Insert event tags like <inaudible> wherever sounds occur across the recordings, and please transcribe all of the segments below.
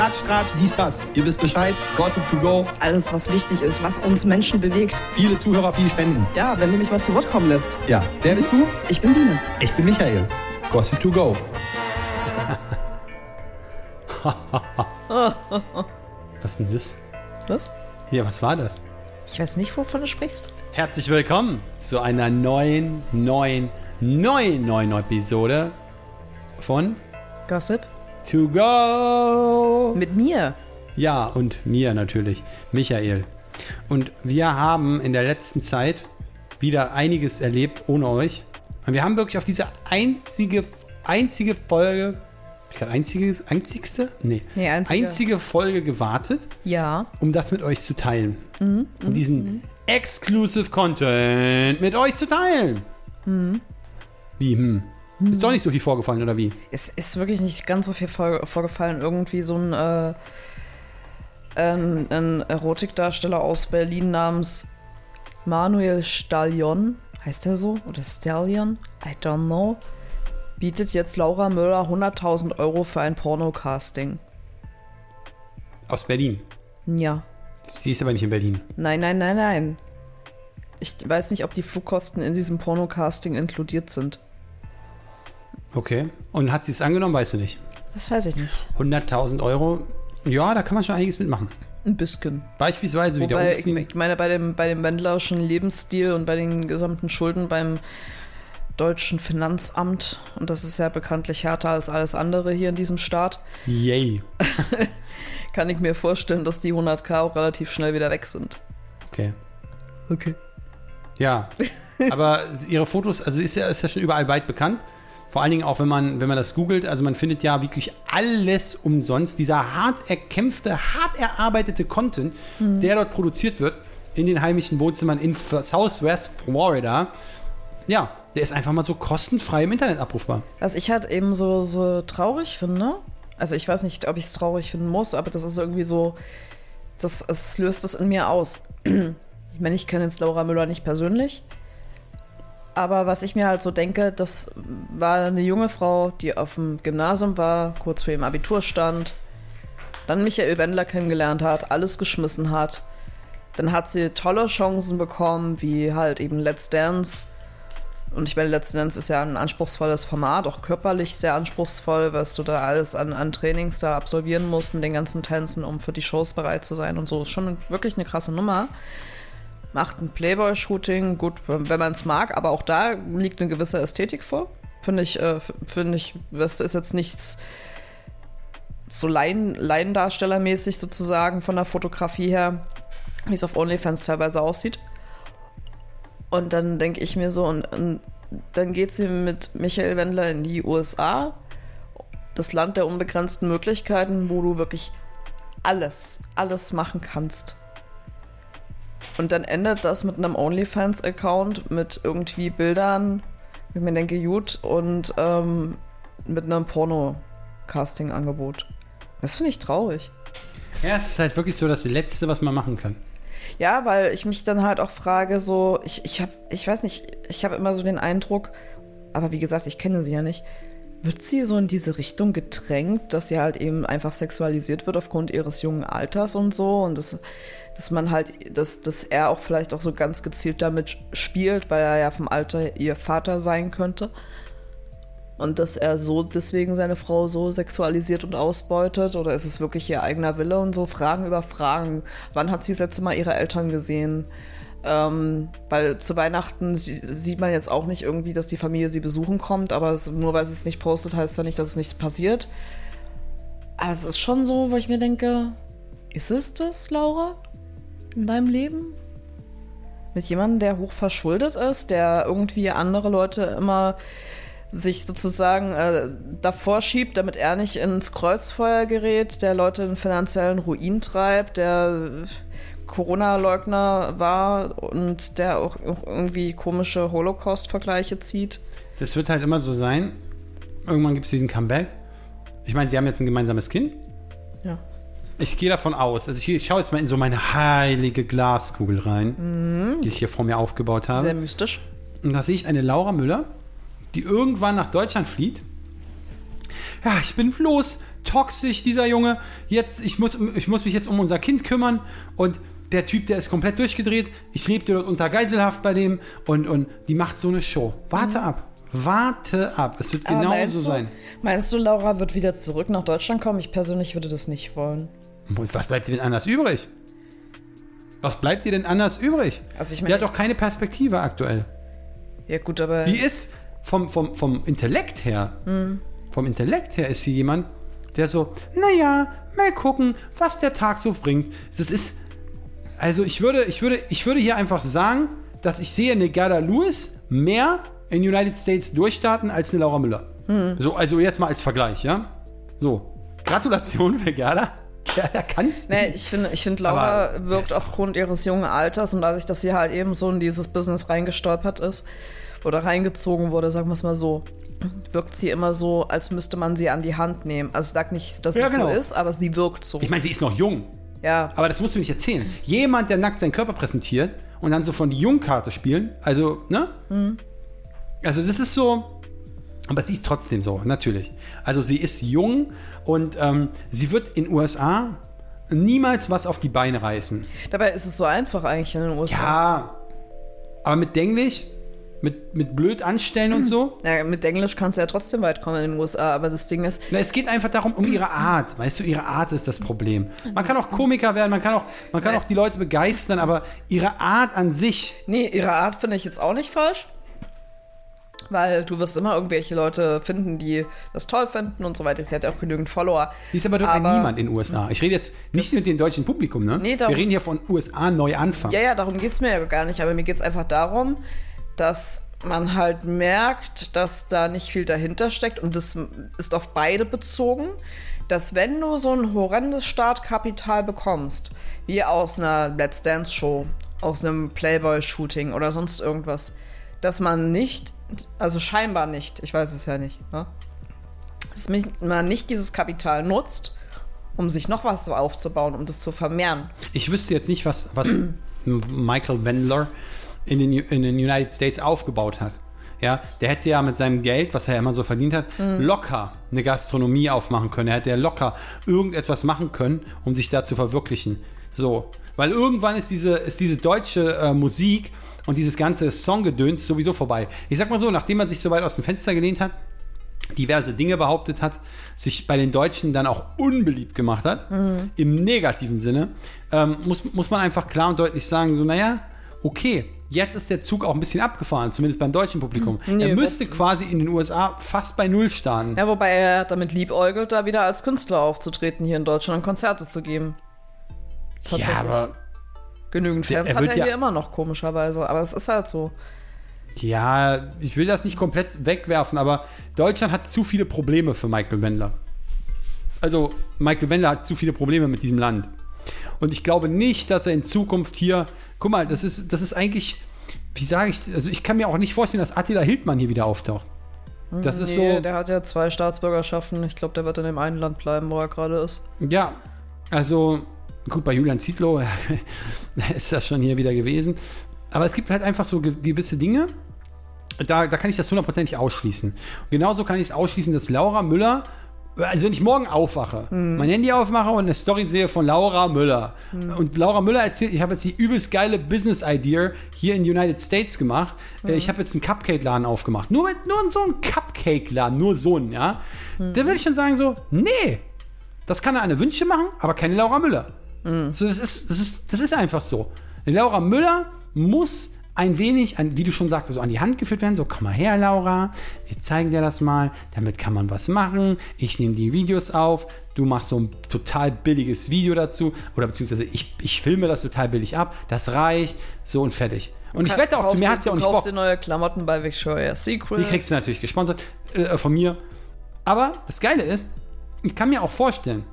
Klatsch, Tratsch, dies, das. Ihr wisst Bescheid. Gossip to go. Alles, was wichtig ist, was uns Menschen bewegt. Viele Zuhörer, viele Spenden. Ja, wenn du mich mal zu Wort kommen lässt. Ja, wer bist du? Ich bin Biene. Ich bin Michael. Gossip to go. <laughs> Was denn das? Was? Ja, was war das? Ich weiß nicht, wovon du sprichst. Herzlich willkommen zu einer neuen, neuen, neuen, neuen Episode von Gossip? To Go. Mit mir. Ja, und mir natürlich, Michael. Und wir haben in der letzten Zeit wieder einiges erlebt ohne euch. Und wir haben wirklich auf diese einzige, einzige Folge, ich glaube, einziges, einzigste? Nee, Nee, einzige. einzige Folge gewartet, Ja. um das mit euch zu teilen. um diesen Exclusive Content mit euch zu teilen. Wie, hm? Ist doch nicht so viel vorgefallen, oder wie? Es ist wirklich nicht ganz so viel vor, vorgefallen. Irgendwie so ein, äh, ein, ein Erotikdarsteller aus Berlin namens Manuel Stallion. Heißt er so? Oder Stallion? I don't know. Bietet jetzt Laura Müller 100.000 Euro für ein Pornocasting. Aus Berlin. Ja. Sie ist aber nicht in Berlin. Nein, nein, nein, nein. Ich weiß nicht, ob die Flugkosten in diesem Pornocasting inkludiert sind. Okay. Und hat sie es angenommen, weißt du nicht. Das weiß ich nicht. 100.000 Euro, ja, da kann man schon einiges mitmachen. Ein bisschen. Beispielsweise wieder Wobei, ich, umziehen. ich meine, bei dem, bei dem wendlerischen Lebensstil und bei den gesamten Schulden beim deutschen Finanzamt, und das ist ja bekanntlich härter als alles andere hier in diesem Staat, Yay. <laughs> kann ich mir vorstellen, dass die 100k auch relativ schnell wieder weg sind. Okay. Okay. Ja. Aber <laughs> ihre Fotos, also ist ja, ist ja schon überall weit bekannt. Vor allen Dingen auch, wenn man, wenn man das googelt, also man findet ja wirklich alles umsonst. Dieser hart erkämpfte, hart erarbeitete Content, der dort produziert wird, in den heimischen Wohnzimmern in Southwest Florida, ja, der ist einfach mal so kostenfrei im Internet abrufbar. Was ich halt eben so, so traurig finde, also ich weiß nicht, ob ich es traurig finden muss, aber das ist irgendwie so, das, es löst es in mir aus. <clears throat> Ich meine, ich kenne jetzt Laura Müller nicht persönlich, aber was ich mir halt so denke, das war eine junge Frau, die auf dem Gymnasium war, kurz vor ihrem Abitur stand, dann Michael Wendler kennengelernt hat, alles geschmissen hat. Dann hat sie tolle Chancen bekommen, wie halt eben Let's Dance. Und ich meine, Let's Dance ist ja ein anspruchsvolles Format, auch körperlich sehr anspruchsvoll, was du da alles an, an Trainings da absolvieren musst mit den ganzen Tänzen, um für die Shows bereit zu sein und so. Ist schon wirklich eine krasse Nummer. Macht ein Playboy-Shooting, gut, wenn man es mag, aber auch da liegt eine gewisse Ästhetik vor. Finde ich, äh, finde ich, das ist jetzt nichts so Laien, Laiendarstellermäßig sozusagen von der Fotografie her, wie es auf OnlyFans teilweise aussieht. Und dann denke ich mir so, und, und dann geht sie mit Michael Wendler in die USA, das Land der unbegrenzten Möglichkeiten, wo du wirklich alles, alles machen kannst. Und dann endet das mit einem OnlyFans-Account, mit irgendwie Bildern, ich mir denke, gut, und ähm, mit einem Porno-Casting-Angebot. Das finde ich traurig. Ja, es ist halt wirklich so das Letzte, was man machen kann. Ja, weil ich mich dann halt auch frage, so, ich, ich habe, ich weiß nicht, ich habe immer so den Eindruck, aber wie gesagt, ich kenne sie ja nicht, wird sie so in diese Richtung gedrängt, dass sie halt eben einfach sexualisiert wird aufgrund ihres jungen Alters und so und dass, dass man halt, dass, dass er auch vielleicht auch so ganz gezielt damit spielt, weil er ja vom Alter ihr Vater sein könnte. Und dass er so deswegen seine Frau so sexualisiert und ausbeutet? Oder ist es wirklich ihr eigener Wille und so? Fragen über Fragen. Wann hat sie das letzte Mal ihre Eltern gesehen? Ähm, weil zu Weihnachten sie- sieht man jetzt auch nicht irgendwie, dass die Familie sie besuchen kommt, aber es, nur weil sie es nicht postet, heißt ja nicht, dass es nichts passiert. Aber es ist schon so, wo ich mir denke, ist es das, Laura? In deinem Leben? Mit jemandem, der hoch verschuldet ist, der irgendwie andere Leute immer sich sozusagen äh, davor schiebt, damit er nicht ins Kreuzfeuer gerät, der Leute in finanziellen Ruin treibt, der Corona-Leugner war und der auch, auch irgendwie komische Holocaust-Vergleiche zieht. Das wird halt immer so sein. Irgendwann gibt es diesen Comeback. Ich meine, sie haben jetzt ein gemeinsames Kind. Ja. Ich gehe davon aus, also ich, ich schaue jetzt mal in so meine heilige Glaskugel rein, die ich hier vor mir aufgebaut habe. Sehr mystisch. Und da sehe ich eine Laura Müller, die irgendwann nach Deutschland flieht. Ja, ich bin bloß toxisch, dieser Junge. Jetzt, ich muss, ich muss mich jetzt um unser Kind kümmern und der Typ, der ist komplett durchgedreht. Ich lebte dort unter Geiselhaft bei dem und, und die macht so eine Show. Warte ab. Warte ab. Es wird Mhm. Aber genau meinst so du, sein. Meinst du, Laura wird wieder zurück nach Deutschland kommen? Ich persönlich würde das nicht wollen. Was bleibt dir denn anders übrig? Was bleibt dir denn anders übrig? Also ich Die meine, hat doch keine Perspektive aktuell. ja gut, aber Die ist vom, vom, vom Intellekt her, Mhm. vom Intellekt her ist sie jemand, der so, naja, mal gucken, was der Tag so bringt. Das ist, also ich würde, ich würde, ich würde hier einfach sagen, dass ich sehe eine Gerda Lewis mehr in United States durchstarten als eine Laura Müller. Mhm. So, also jetzt mal als Vergleich, ja? So, Gratulation für Gerda. <laughs> Gerda kannst Nee, ich finde, ich finde, Laura Aber- wirkt Ja, aufgrund ihres jungen Alters und dadurch, dass sie halt eben so in dieses Business reingestolpert ist oder reingezogen wurde, sagen wir es mal so, wirkt sie immer so, als müsste man sie an die Hand nehmen. Also ich sag nicht, dass Ja, es genau. so ist, aber sie wirkt so. Ich meine, sie ist noch jung. ja. Aber das musst du nicht erzählen. Jemand, der nackt seinen Körper präsentiert und dann so von die Jungkarte spielen, also, ne? Also, das ist so. Aber sie ist trotzdem so, natürlich. Also, sie ist jung und ähm, sie wird in USA niemals was auf die Beine reißen. Dabei ist es so einfach eigentlich in den USA. Ja. Aber mit Denglisch, mit, mit blöd anstellen und so. Ja, mit Englisch kannst du ja trotzdem weit kommen in den USA, aber das Ding ist, Na, es geht einfach darum, um ihre Art. Weißt du, ihre Art ist das Problem. Man kann auch Komiker werden, man kann auch, man kann auch die Leute begeistern, aber ihre Art an sich, nee, ihre Art finde ich jetzt auch nicht falsch. Weil du wirst immer irgendwelche Leute finden, die das toll finden und so weiter. Sie hat ja auch genügend Follower. Die ist aber Aber- niemand in den USA. Ich rede jetzt nicht mit dem deutschen Publikum, ne? Nee, darum- Wir reden hier von USA Neuanfang. Ja, ja, darum geht es mir ja gar nicht. Aber mir geht es einfach darum, dass man halt merkt, dass da nicht viel dahinter steckt. Und das ist auf beide bezogen, dass wenn du so ein horrendes Startkapital bekommst, wie aus einer Let's Dance Show, aus einem Playboy-Shooting oder sonst irgendwas, dass man nicht, also scheinbar nicht, ich weiß es ja nicht, ne? dass man nicht dieses Kapital nutzt, um sich noch was aufzubauen, um das zu vermehren. Ich wüsste jetzt nicht, was, was <clears throat> Michael Wendler in den, in den United States aufgebaut hat. Ja, der hätte ja mit seinem Geld, was er immer so verdient hat, Mhm. locker eine Gastronomie aufmachen können. Er hätte ja locker irgendetwas machen können, um sich da zu verwirklichen. So. Weil irgendwann ist diese, ist diese deutsche äh, Musik und dieses ganze Songgedöns sowieso vorbei. Ich sag mal so, nachdem man sich so weit aus dem Fenster gelehnt hat, diverse Dinge behauptet hat, sich bei den Deutschen dann auch unbeliebt gemacht hat, im negativen Sinne, ähm, muss, muss man einfach klar und deutlich sagen, so, naja, okay, jetzt ist der Zug auch ein bisschen abgefahren, zumindest beim deutschen Publikum. Nee, er müsste quasi in den USA fast bei Null starten. Ja, wobei er damit liebäugelt, da wieder als Künstler aufzutreten, hier in Deutschland Konzerte zu geben. Tatsächlich. aber Genügend Fans er hat er ja- hier immer noch, komischerweise. Aber es ist halt so. ja, ich will das nicht komplett wegwerfen, aber Deutschland hat zu viele Probleme für Michael Wendler. Also, Michael Wendler hat zu viele Probleme mit diesem Land. Und ich glaube nicht, dass er in Zukunft hier. Guck mal, das ist, das ist eigentlich. Wie sage ich? Also, ich kann mir auch nicht vorstellen, dass Attila Hildmann hier wieder auftaucht. Das ist Nee, so. der hat ja zwei Staatsbürgerschaften. Ich glaube, der wird in dem einen Land bleiben, wo er gerade ist. Ja, also. Gut, bei Julian Zietlow <laughs> ist das schon hier wieder gewesen. Aber es gibt halt einfach so ge- gewisse Dinge, da, da kann ich das hundertprozentig ausschließen. Und genauso kann ich es ausschließen, dass Laura Müller, also wenn ich morgen aufwache, mein Handy aufmache und eine Story sehe von Laura Müller und Laura Müller erzählt, ich habe jetzt die übelst geile Business-Idea hier in United States gemacht. Äh, Ich habe jetzt einen Cupcake-Laden aufgemacht. Nur, mit, nur so einen Cupcake-Laden, nur so einen, ja. Da würde ich schon sagen so, nee, das kann er eine Wünsche machen, aber keine Laura Müller. So, das, ist, das, ist, das ist einfach so. Eine Laura Müller muss ein wenig, an, wie du schon sagtest, so an die Hand geführt werden. So, komm mal her, Laura, wir zeigen dir das mal. Damit kann man was machen. Ich nehme die Videos auf. Du machst so ein total billiges Video dazu. Oder beziehungsweise ich, ich filme das total billig ab. Das reicht. So und fertig. Und ich wette auch, zu mir hat sie auch nicht Du Bock. kaufst dir neue Klamotten bei Victoria's Secret. Die kriegst du natürlich gesponsert äh, von mir. Aber das Geile ist, ich kann mir auch vorstellen,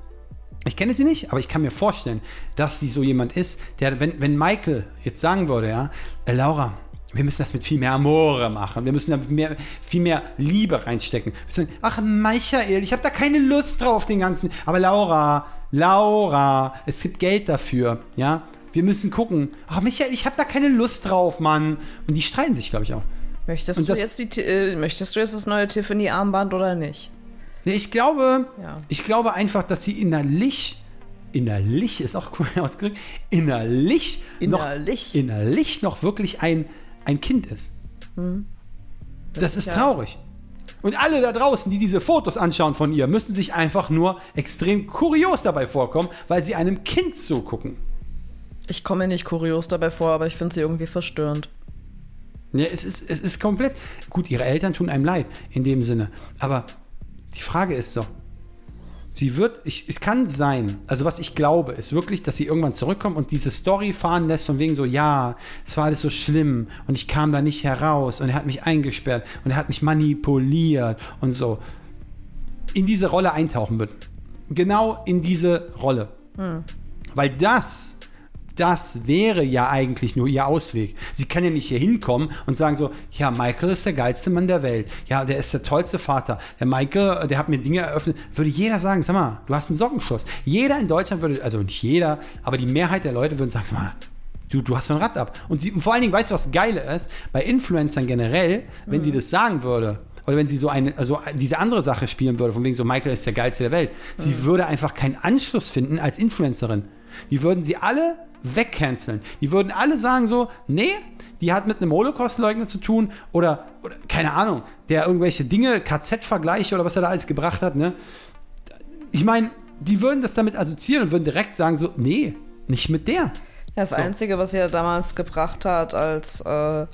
ich kenne sie nicht, aber ich kann mir vorstellen, dass sie so jemand ist, der, wenn, wenn Michael jetzt sagen würde, ja, äh, Laura, wir müssen das mit viel mehr Amore machen. Wir müssen da mehr, viel mehr Liebe reinstecken. Sagen, ach, Michael, ich habe da keine Lust drauf, den ganzen. Aber Laura, Laura, es gibt Geld dafür, ja. Wir müssen gucken. Ach, Michael, ich habe da keine Lust drauf, Mann. Und die streiten sich, glaube ich, auch. Möchtest Und du, das- jetzt die, äh, möchtest du jetzt das neue Tiffany-Armband oder nicht? Nee, ich glaube, Ja. ich glaube einfach, dass sie innerlich, innerlich ist auch cool <laughs> ausgedrückt, innerlich, Innerlich. noch, innerlich noch wirklich ein, ein Kind ist. Das ist ja- traurig. Und alle da draußen, die diese Fotos anschauen von ihr, müssen sich einfach nur extrem kurios dabei vorkommen, weil sie einem Kind zugucken. Ich komme mir nicht kurios dabei vor, aber ich finde sie irgendwie verstörend. Ja, es ist, es ist komplett. Gut, ihre Eltern tun einem leid in dem Sinne. Aber die Frage ist doch, sie wird, ich, es kann sein, also was ich glaube, ist wirklich, dass sie irgendwann zurückkommt und diese Story fahren lässt, von wegen so, ja, es war alles so schlimm und ich kam da nicht heraus und er hat mich eingesperrt und er hat mich manipuliert und so. In diese Rolle eintauchen wird. Genau in diese Rolle. Weil das, das wäre ja eigentlich nur ihr Ausweg. Sie kann ja nicht hier hinkommen und sagen so, ja, Michael ist der geilste Mann der Welt. Ja, der ist der tollste Vater. Der Michael, äh, der hat mir Dinge eröffnet. Würde jeder sagen, sag mal, du hast einen Sockenschuss. Jeder in Deutschland würde, also nicht jeder, aber die Mehrheit der Leute würden sagen, sag mal, du, du hast so ein Rad ab. Und, sie, und vor allen Dingen, weißt du, was Geile ist? Bei Influencern generell, wenn sie das sagen würde, oder wenn sie so eine, also diese andere Sache spielen würde, von wegen so, Michael ist der geilste der Welt, sie würde einfach keinen Anschluss finden als Influencerin. Die würden sie alle wegcanceln. Die würden alle sagen so, nee, die hat mit einem Holocaust-Leugner zu tun oder, oder keine Ahnung, der irgendwelche Dinge, KZ-Vergleiche oder was er da alles gebracht hat, ne? Ich meine, die würden das damit assoziieren und würden direkt sagen so, nee, nicht mit der. Das So. Einzige, was er damals gebracht hat als, äh,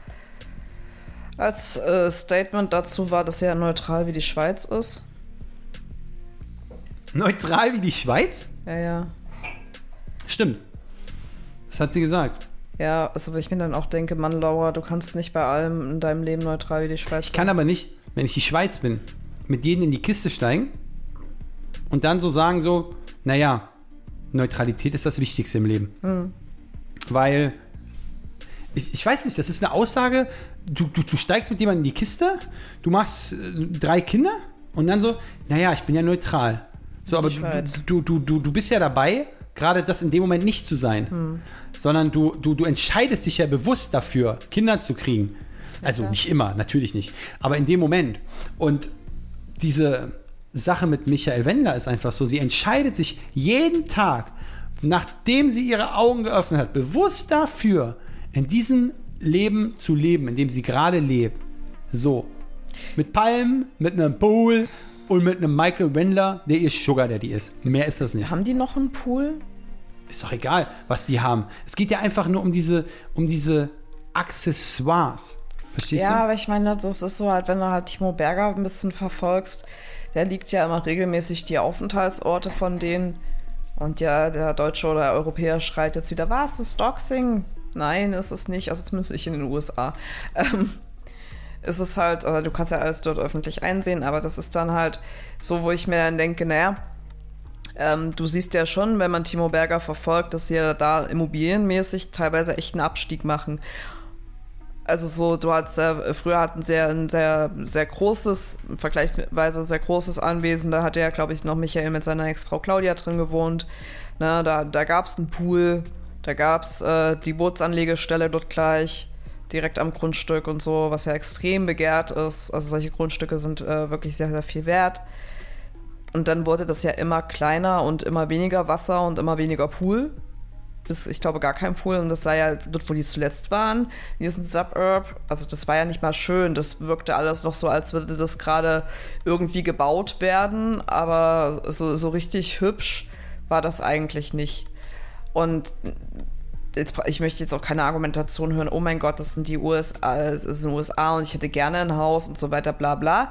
als äh, Statement dazu war, dass er neutral wie die Schweiz ist. Neutral wie die Schweiz? Ja, ja. Stimmt. Das hat sie gesagt. Ja, also weil ich mir dann auch denke, Mann, Laura, du kannst nicht bei allem in deinem Leben neutral wie die Schweiz Ich kann aber nicht, wenn ich die Schweiz bin, mit denen in die Kiste steigen und dann so sagen so, naja, Neutralität ist das Wichtigste im Leben. Weil, ich, ich weiß nicht, das ist eine Aussage, du, du, du steigst mit jemandem in die Kiste, du machst äh, drei Kinder und dann so, naja, ich bin ja neutral. So, aber du, du, du, du bist ja dabei, gerade das in dem Moment nicht zu sein. Sondern du, du, du entscheidest dich ja bewusst dafür, Kinder zu kriegen. Also nicht immer, natürlich nicht. Aber in dem Moment. Und diese Sache mit Michael Wendler ist einfach so, sie entscheidet sich jeden Tag, nachdem sie ihre Augen geöffnet hat, bewusst dafür, in diesem Leben zu leben, in dem sie gerade lebt. So. Mit Palmen, mit einem Pool und mit einem Michael Wendler, der ihr Sugar Daddy ist. Mehr ist das nicht. Haben die noch einen Pool? Ist doch egal, was die haben. Es geht ja einfach nur um diese, um diese Accessoires. Verstehst Ja, du? aber ich meine, das ist so halt, wenn du halt Timo Berger ein bisschen verfolgst, der liegt ja immer regelmäßig die Aufenthaltsorte von denen. Und ja, der Deutsche oder Europäer schreit jetzt wieder, was, ist Doxing? Nein, ist es nicht. Also zumindest ich in den USA. Ähm, es ist halt, äh, du kannst ja alles dort öffentlich einsehen, aber das ist dann halt so, wo ich mir dann denke, naja, ähm, du siehst ja schon, wenn man Timo Berger verfolgt, dass sie ja da immobilienmäßig teilweise echt einen Abstieg machen. Also so, du hattest äh, früher hatten sie ja ein sehr, sehr großes, vergleichsweise sehr großes Anwesen. Da hatte ja, glaube ich, noch Michael mit seiner Ex-Frau Claudia drin gewohnt. Na, da da gab es einen Pool, da gab es äh, die Bootsanlegestelle dort gleich, direkt am Grundstück und so, was ja extrem begehrt ist. Also solche Grundstücke sind äh, wirklich sehr, sehr viel wert. Und dann wurde das ja immer kleiner und immer weniger Wasser und immer weniger Pool. Bis, ich glaube, gar kein Pool. Und das sei ja dort, wo die zuletzt waren, in diesem Suburb. Also, das war ja nicht mal schön. Das wirkte alles noch so, als würde das gerade irgendwie gebaut werden. Aber so, so richtig hübsch war das eigentlich nicht. Und jetzt, ich möchte jetzt auch keine Argumentation hören, oh mein Gott, das sind die USA, es sind USA und ich hätte gerne ein Haus und so weiter, bla bla.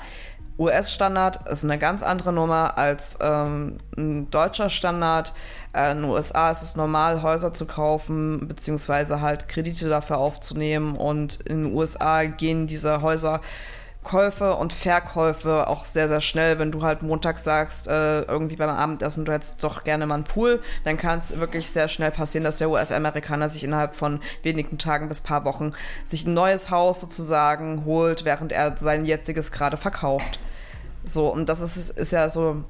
US-Standard ist eine ganz andere Nummer als ähm, ein deutscher Standard. Äh, in den USA ist es normal, Häuser zu kaufen, beziehungsweise halt Kredite dafür aufzunehmen. Und in den USA gehen diese Häuser Käufe und Verkäufe auch sehr, sehr schnell. Wenn du halt montags sagst, äh, irgendwie beim Abendessen, du hättest doch gerne mal einen Pool, dann kann es wirklich sehr schnell passieren, dass der US-Amerikaner sich innerhalb von wenigen Tagen bis paar Wochen sich ein neues Haus sozusagen holt, während er sein jetziges gerade verkauft. So, und das ist, ist ja so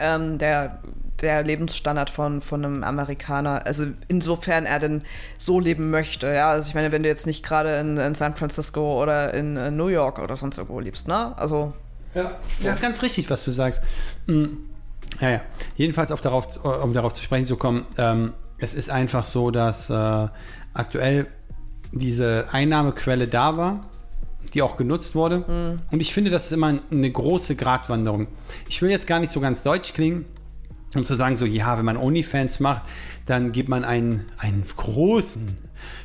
ähm, der, der Lebensstandard von, von einem Amerikaner. Also insofern er denn so leben möchte. Ja, also ich meine, wenn du jetzt nicht gerade in, in San Francisco oder in, äh, New York oder sonst irgendwo lebst, ne? Also Ja, das ist ganz richtig, was du sagst. Hm. Ja, ja. Jedenfalls, auf darauf, um darauf zu sprechen zu kommen, ähm, es ist einfach so, dass äh, aktuell diese Einnahmequelle da war, die auch genutzt wurde. Und ich finde, das ist immer eine große Gratwanderung. Ich will jetzt gar nicht so ganz deutsch klingen, um zu sagen, so, ja, wenn man OnlyFans macht, dann gibt man einen, einen großen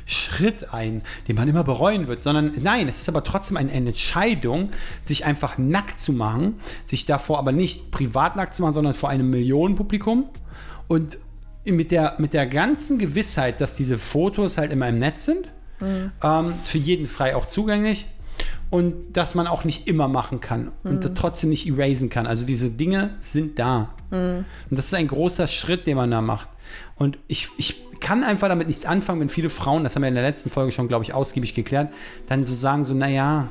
Schritt ein, den man immer bereuen wird, sondern nein, es ist aber trotzdem eine Entscheidung, sich einfach nackt zu machen, sich davor aber nicht privat nackt zu machen, sondern vor einem Millionenpublikum und mit der, mit der ganzen Gewissheit, dass diese Fotos halt immer im Netz sind, ähm, für jeden frei auch zugänglich und dass man auch nicht immer machen kann und trotzdem nicht erasen kann. Also diese Dinge sind da. Und das ist ein großer Schritt, den man da macht. Und ich, ich kann einfach damit nichts anfangen, wenn viele Frauen, das haben wir in der letzten Folge schon, glaube ich, ausgiebig geklärt, dann so sagen so, naja,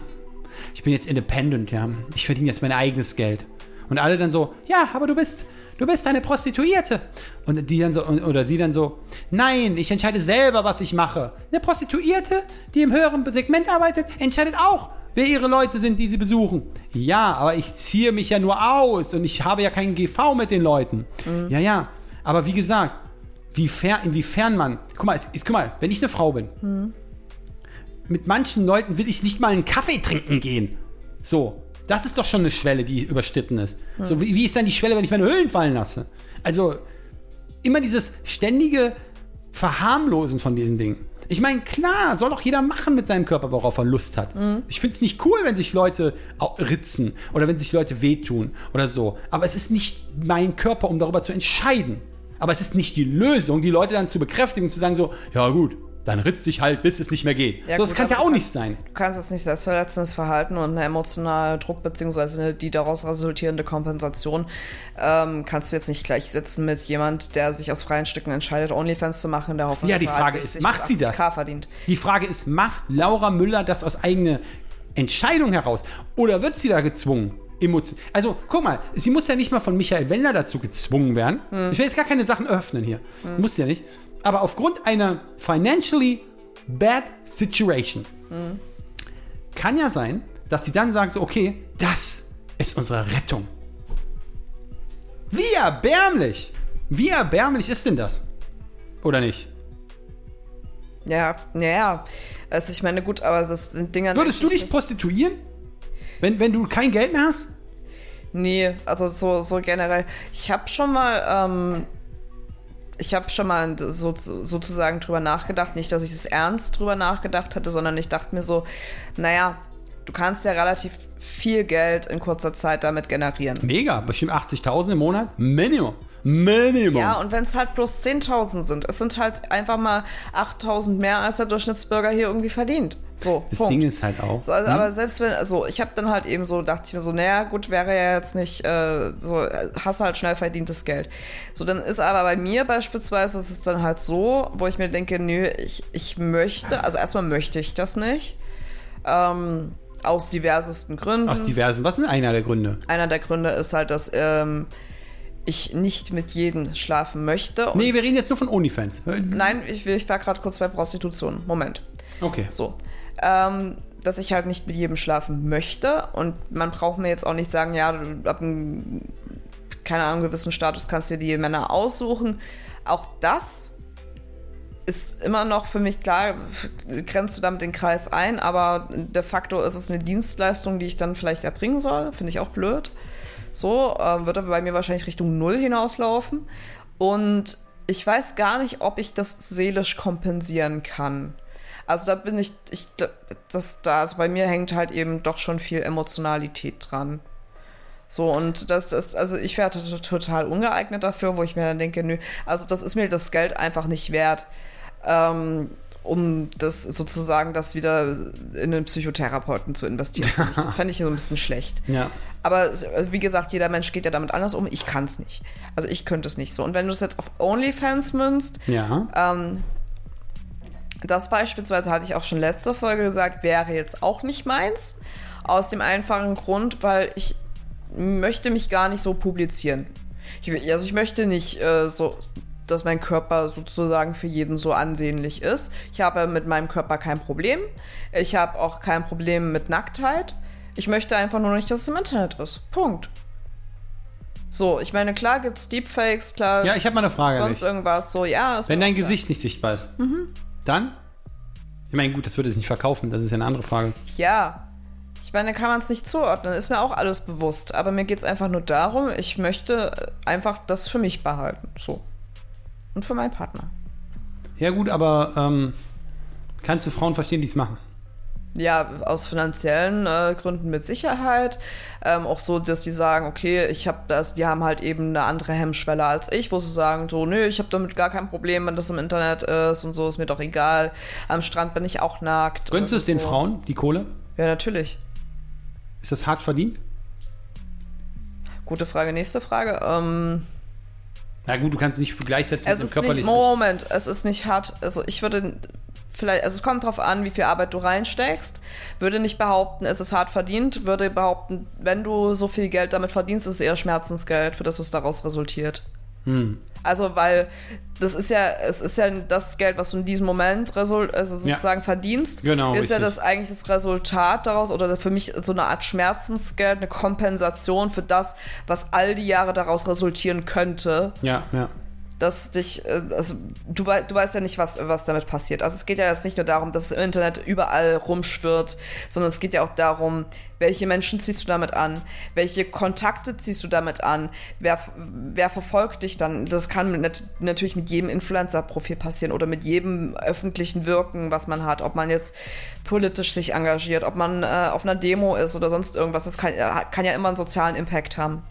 ich bin jetzt independent, ja. Ich verdiene jetzt mein eigenes Geld. Und alle dann so, ja, aber du bist, du bist eine Prostituierte. Und die dann so, oder sie dann so, nein, ich entscheide selber, was ich mache. Eine Prostituierte, die im höheren Segment arbeitet, entscheidet auch, wer ihre Leute sind, die sie besuchen. Ja, aber ich ziehe mich ja nur aus und ich habe ja keinen GV mit den Leuten. Ja, ja. Aber wie gesagt, wie fair, inwiefern man, guck mal, es, guck mal, wenn ich eine Frau bin, mit manchen Leuten will ich nicht mal einen Kaffee trinken gehen. So, das ist doch schon eine Schwelle, die überstitten ist. So, wie, wie ist dann die Schwelle, wenn ich meine Höhlen fallen lasse? Also, immer dieses ständige Verharmlosen von diesen Dingen. Ich meine, klar, soll doch jeder machen mit seinem Körper, worauf er Lust hat. Ich finde es nicht cool, wenn sich Leute ritzen oder wenn sich Leute wehtun oder so. Aber es ist nicht mein Körper, um darüber zu entscheiden. Aber es ist nicht die Lösung, die Leute dann zu bekräftigen und zu sagen so, ja gut, dann ritz dich halt, bis es nicht mehr geht. Ja, so, das gut, kann ja auch nicht sein. Du kannst jetzt nicht selbstverletzendes Verhalten und eine emotionale Druck beziehungsweise die daraus resultierende Kompensation ähm, kannst du jetzt nicht gleichsetzen mit jemand, der sich aus freien Stücken entscheidet, Onlyfans zu machen, der Hoffnung, Ja, die Frage ist, 60 macht sie das? 80K verdient. Die Frage ist, macht Laura Müller das aus eigener Entscheidung heraus? Oder wird sie da gezwungen? Emotion. Also, guck mal, sie muss ja nicht mal von Michael Wendler dazu gezwungen werden. Ich will jetzt gar keine Sachen öffnen hier. Muss ja nicht. Aber aufgrund einer financially bad situation kann ja sein, dass sie dann sagt, so, okay, das ist unsere Rettung. Wie erbärmlich! Wie erbärmlich ist denn das? Oder nicht? Ja, ja, ja. Also ich meine, gut, aber das sind Dinge. Würdest du dich prostituieren? Wenn, wenn du kein Geld mehr hast? Nee, also so, so generell. Ich habe schon mal, ähm, ich habe schon mal so, sozusagen drüber nachgedacht. Nicht, dass ich es ernst drüber nachgedacht hatte, sondern ich dachte mir so, naja, du kannst ja relativ viel Geld in kurzer Zeit damit generieren. Mega, bestimmt 80.000 im Monat. Minimum. Minimum. Ja, und wenn es halt bloß 10.000 sind, es sind halt einfach mal 8.000 mehr, als der Durchschnittsbürger hier irgendwie verdient. So, das Punkt. Ding ist halt auch. So, also, hm? Aber selbst wenn, also ich habe dann halt eben so, dachte ich mir so, naja, gut, wäre ja jetzt nicht, äh, so, hast halt schnell verdientes Geld. So, dann ist aber bei mir beispielsweise, ist es dann halt so, wo ich mir denke, nö, ich, ich möchte, also erstmal möchte ich das nicht. Ähm, aus diversesten Gründen. Aus diversen. Was ist einer der Gründe? Einer der Gründe ist halt, dass ähm, ich nicht mit jedem schlafen möchte. Und Nee, wir reden jetzt nur von OnlyFans. Nein, ich, ich war gerade kurz bei Prostitution. Moment. Okay. So. Ähm, dass ich halt nicht mit jedem schlafen möchte und man braucht mir jetzt auch nicht sagen, ja, du ab einem, keine Ahnung, gewissen Status kannst dir die Männer aussuchen. Auch das ist immer noch für mich klar, grenzt du damit den Kreis ein, aber de facto ist es eine Dienstleistung, die ich dann vielleicht erbringen soll. Finde ich auch blöd. So, ähm, wird aber bei mir wahrscheinlich Richtung Null hinauslaufen. Und ich weiß gar nicht, ob ich das seelisch kompensieren kann. Also da bin ich, ich das da, also bei mir hängt halt eben doch schon viel Emotionalität dran. So, und das ist, also ich t- total ungeeignet dafür, wo ich mir dann denke, nö, also das ist mir das Geld einfach nicht wert, ähm, um das sozusagen das wieder in einen Psychotherapeuten zu investieren. <laughs> Das fände ich so ein bisschen schlecht. Ja. Aber also wie gesagt, jeder Mensch geht ja damit anders um. Ich kann es nicht. Also ich könnte es nicht so. Und wenn du es jetzt auf OnlyFans münzt, Ja. ähm, das beispielsweise hatte ich auch schon letzte Folge gesagt, wäre jetzt auch nicht meins. Aus dem einfachen Grund, weil ich möchte mich gar nicht so publizieren. Ich, also ich möchte nicht äh, so, dass mein Körper sozusagen für jeden so ansehnlich ist. Ich habe mit meinem Körper kein Problem. Ich habe auch kein Problem mit Nacktheit. Ich möchte einfach nur nicht, dass es im Internet ist. Punkt. So, ich meine, klar gibt es Deepfakes, klar Ja, ich habe mal eine Frage. sonst irgendwas. So, ja, ist Wenn dein. Gesicht nicht sichtbar ist, Mhm. dann? Ich meine, gut, das würde es nicht verkaufen, das ist ja eine andere Frage. Ja. Ich meine, kann man es nicht zuordnen, ist mir auch alles bewusst. Aber mir geht es einfach nur darum, ich möchte einfach das für mich behalten. So. Und für meinen Partner. Ja, gut, aber ähm, kannst du Frauen verstehen, die es machen? Ja, aus finanziellen äh, Gründen mit Sicherheit. Ähm, auch so, dass die sagen, okay, ich habe das, die haben halt eben eine andere Hemmschwelle als ich, wo sie sagen, so, nö, ich habe damit gar kein Problem, wenn das im Internet ist und so, ist mir doch egal. Am Strand bin ich auch nackt. Gönnst du es den so. Frauen, die Kohle? Ja, natürlich. Ist das hart verdient? Gute Frage, nächste Frage. Ähm, Na gut, du kannst es nicht gleichsetzen es mit ist nicht. Moment, es ist nicht hart. Also ich würde vielleicht, also es kommt drauf an, wie viel Arbeit du reinsteckst. Würde nicht behaupten, es ist hart verdient. Würde behaupten, wenn du so viel Geld damit verdienst, ist es eher Schmerzensgeld für das, was daraus resultiert. Hm. Also, weil das ist ja, es ist ja das Geld, was du in diesem Moment also sozusagen verdienst, Genau, ist ja richtig. das eigentlich das Resultat daraus oder für mich so eine Art Schmerzensgeld, eine Kompensation für das, was all die Jahre daraus resultieren könnte, Ja, ja. Dass dich, äh, also du, du weißt ja nicht, was, was damit passiert. Also es geht ja jetzt nicht nur darum, dass im Internet überall rumschwirrt, sondern es geht ja auch darum, welche Menschen ziehst du damit an, welche Kontakte ziehst du damit an, wer, wer verfolgt dich dann. Das kann mit, natürlich mit jedem Influencer-Profil passieren oder mit jedem öffentlichen Wirken, was man hat, ob man jetzt politisch sich engagiert, ob man äh, auf einer Demo ist oder sonst irgendwas. Das kann, äh, kann ja immer einen sozialen Impact haben.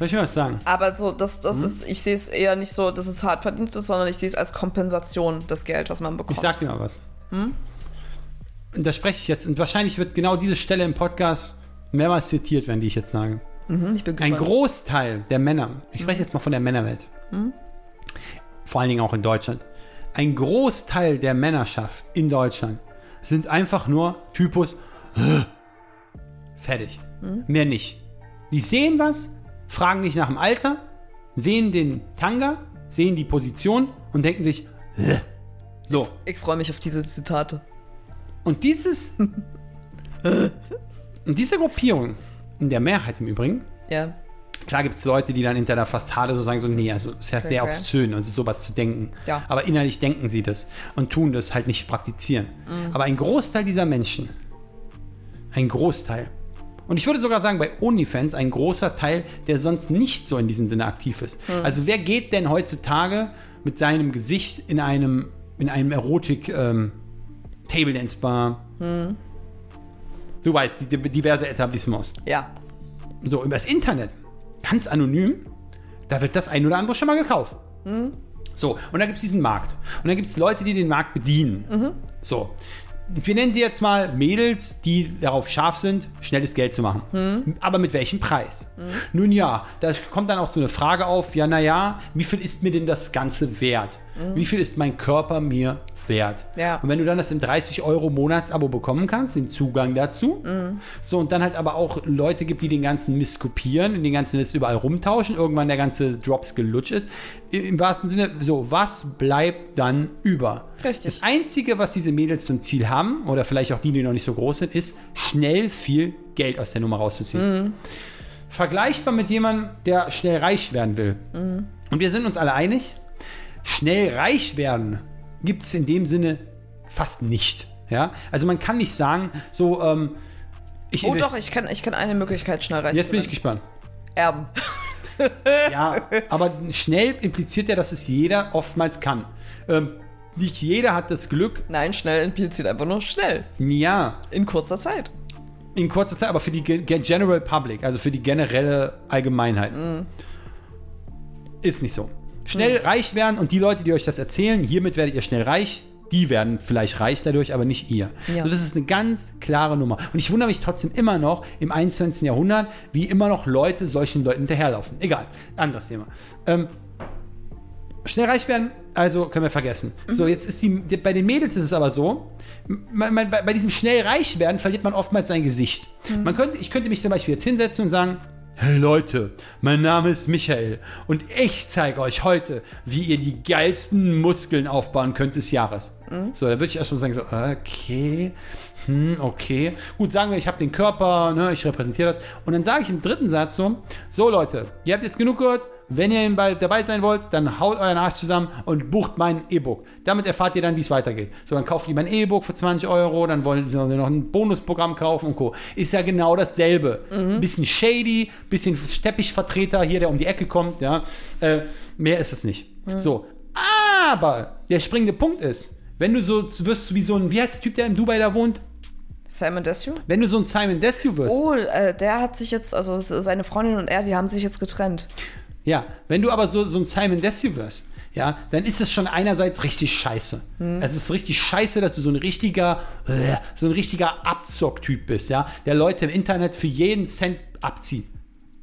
Soll ich mir was sagen? Aber so, das, Mhm. das ist, ich sehe es eher nicht so, dass es hart verdient ist, sondern ich sehe es als Kompensation, das Geld, was man bekommt. Ich sag dir mal was. Hm? Und da spreche ich jetzt. Und wahrscheinlich wird genau diese Stelle im Podcast mehrmals zitiert werden, die ich jetzt sage. Mhm, ich bin Ein gespannt. Großteil der Männer, ich spreche jetzt mal von der Männerwelt, vor allen Dingen auch in Deutschland, ein Großteil der Männerschaft in Deutschland sind einfach nur Typus fertig. Mehr nicht. Die sehen was, fragen nicht nach dem Alter, sehen den Tanga, sehen die Position und denken sich, so. Ich freue mich auf diese Zitate. Und dieses <laughs> und diese Gruppierung, in der Mehrheit im Übrigen, Ja. Klar gibt es Leute, die dann hinter der Fassade so sagen, so, nee, also ist ja sehr Okay. obszön, also sowas zu denken. Ja. Aber innerlich denken sie das und tun das halt nicht praktizieren. Aber ein Großteil dieser Menschen, ein Großteil, und ich würde sogar sagen, bei OnlyFans ein großer Teil, der sonst nicht so in diesem Sinne aktiv ist. Also wer geht denn heutzutage mit seinem Gesicht in einem, in einem Erotik ähm, Table Dance Bar? Du weißt, die, die diverse Etablissements. Ja. So, übers Internet, ganz anonym, da wird das ein oder andere schon mal gekauft. So, und da gibt es diesen Markt. Und dann gibt es Leute, die den Markt bedienen. So. Wir nennen sie jetzt mal Mädels, die darauf scharf sind, schnelles Geld zu machen. Aber mit welchem Preis? Nun ja, da kommt dann auch so eine Frage auf, ja, naja, wie viel ist mir denn das Ganze wert? Wie viel ist mein Körper mir wert? Ja. Und wenn du dann das im 30 Euro Monatsabo bekommen kannst, den Zugang dazu, so und dann halt aber auch Leute gibt, die den ganzen Mist kopieren, den ganzen Mist überall rumtauschen, irgendwann der ganze Drops gelutsch ist. Im wahrsten Sinne, so, was bleibt dann über? Richtig. Das Einzige, was diese Mädels zum Ziel haben, oder vielleicht auch die, die noch nicht so groß sind, ist, schnell viel Geld aus der Nummer rauszuziehen. Vergleichbar mit jemandem, der schnell reich werden will. Und wir sind uns alle einig, schnell reich werden gibt es in dem Sinne fast nicht. Ja? Also man kann nicht sagen, so, ähm, ich Oh doch, ich kann, ich kann eine Möglichkeit schnell reich Jetzt bin ich gespannt. Erben. <laughs> Ja, aber schnell impliziert ja, dass es jeder oftmals kann. Ähm, nicht jeder hat das Glück, Nein, schnell impliziert einfach nur schnell. ja, In kurzer Zeit. in kurzer Zeit, aber für die Ge- Ge- General Public, also für die generelle Allgemeinheit, ist nicht so. Schnell reich werden und die Leute, die euch das erzählen, hiermit werdet ihr schnell reich, die werden vielleicht reich dadurch, aber nicht ihr. Ja. So, das ist eine ganz klare Nummer. Und ich wundere mich trotzdem immer noch im 21. Jahrhundert, wie immer noch Leute solchen Leuten hinterherlaufen. Egal, anderes Thema. Ähm, schnell reich werden, also können wir vergessen. So, jetzt ist die, bei den Mädels ist es aber so, man, man, bei, bei diesem schnell reich werden verliert man oftmals sein Gesicht. Man könnte, ich könnte mich zum Beispiel jetzt hinsetzen und sagen, Hey Leute, mein Name ist Michael und ich zeige euch heute, wie ihr die geilsten Muskeln aufbauen könnt des Jahres. So, da würde ich erstmal sagen, so, okay, hm, okay. Gut, sagen wir, ich habe den Körper, ne, ich repräsentiere das. Und dann sage ich im dritten Satz so, so Leute, ihr habt jetzt genug gehört, wenn ihr bei- dabei sein wollt, dann haut euren Arsch zusammen und bucht mein E-Book. Damit erfahrt ihr dann, wie es weitergeht. So, dann kauft ihr mein E-Book für 20 Euro, dann wollen sie noch ein Bonusprogramm kaufen und Co. Ist ja genau dasselbe. Bisschen shady, bisschen Teppichvertreter hier, der um die Ecke kommt, ja. Äh, mehr ist es nicht. So. Aber der springende Punkt ist, wenn du so wirst wie so ein, wie heißt der Typ, der in Dubai da wohnt? Simon Desue? Wenn du so ein Simon Desue wirst, Oh, äh, der hat sich jetzt, also seine Freundin und er, die haben sich jetzt getrennt. Ja, wenn du aber so, so ein Simon Desue wirst, ja, dann ist es schon einerseits richtig scheiße. Es ist richtig scheiße, dass du so ein richtiger, äh, so ein richtiger Abzock-Typ bist, ja, der Leute im Internet für jeden Cent abzieht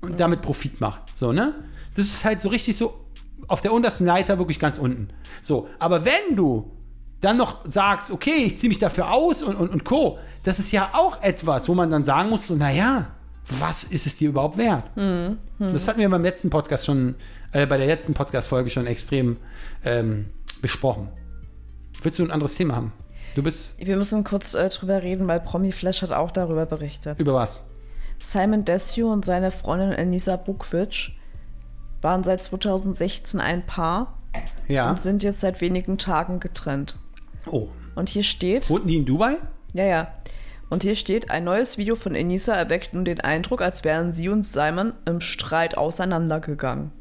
und damit Profit macht. So, ne? Das ist halt so richtig so auf der untersten Leiter wirklich ganz unten. So, aber wenn du dann noch sagst, okay, ich ziehe mich dafür aus und, und, und Co., das ist ja auch etwas, wo man dann sagen muss, so, naja, was ist es dir überhaupt wert? Das hatten wir beim letzten Podcast schon, äh, bei der letzten Podcast-Folge schon extrem ähm, besprochen. Willst du ein anderes Thema haben? Du bist Wir müssen kurz äh, drüber reden, weil Promi Flash hat auch darüber berichtet. über was? Simon Desue und seine Freundin Anissa Bukwitsch waren seit 2016 ein Paar Ja. und sind jetzt seit wenigen Tagen getrennt. Oh. Und hier steht, Wohnten die in Dubai? ja, ja. Und hier steht, ein neues Video von Enisa erweckt nun den Eindruck, als wären sie und Simon im Streit auseinandergegangen.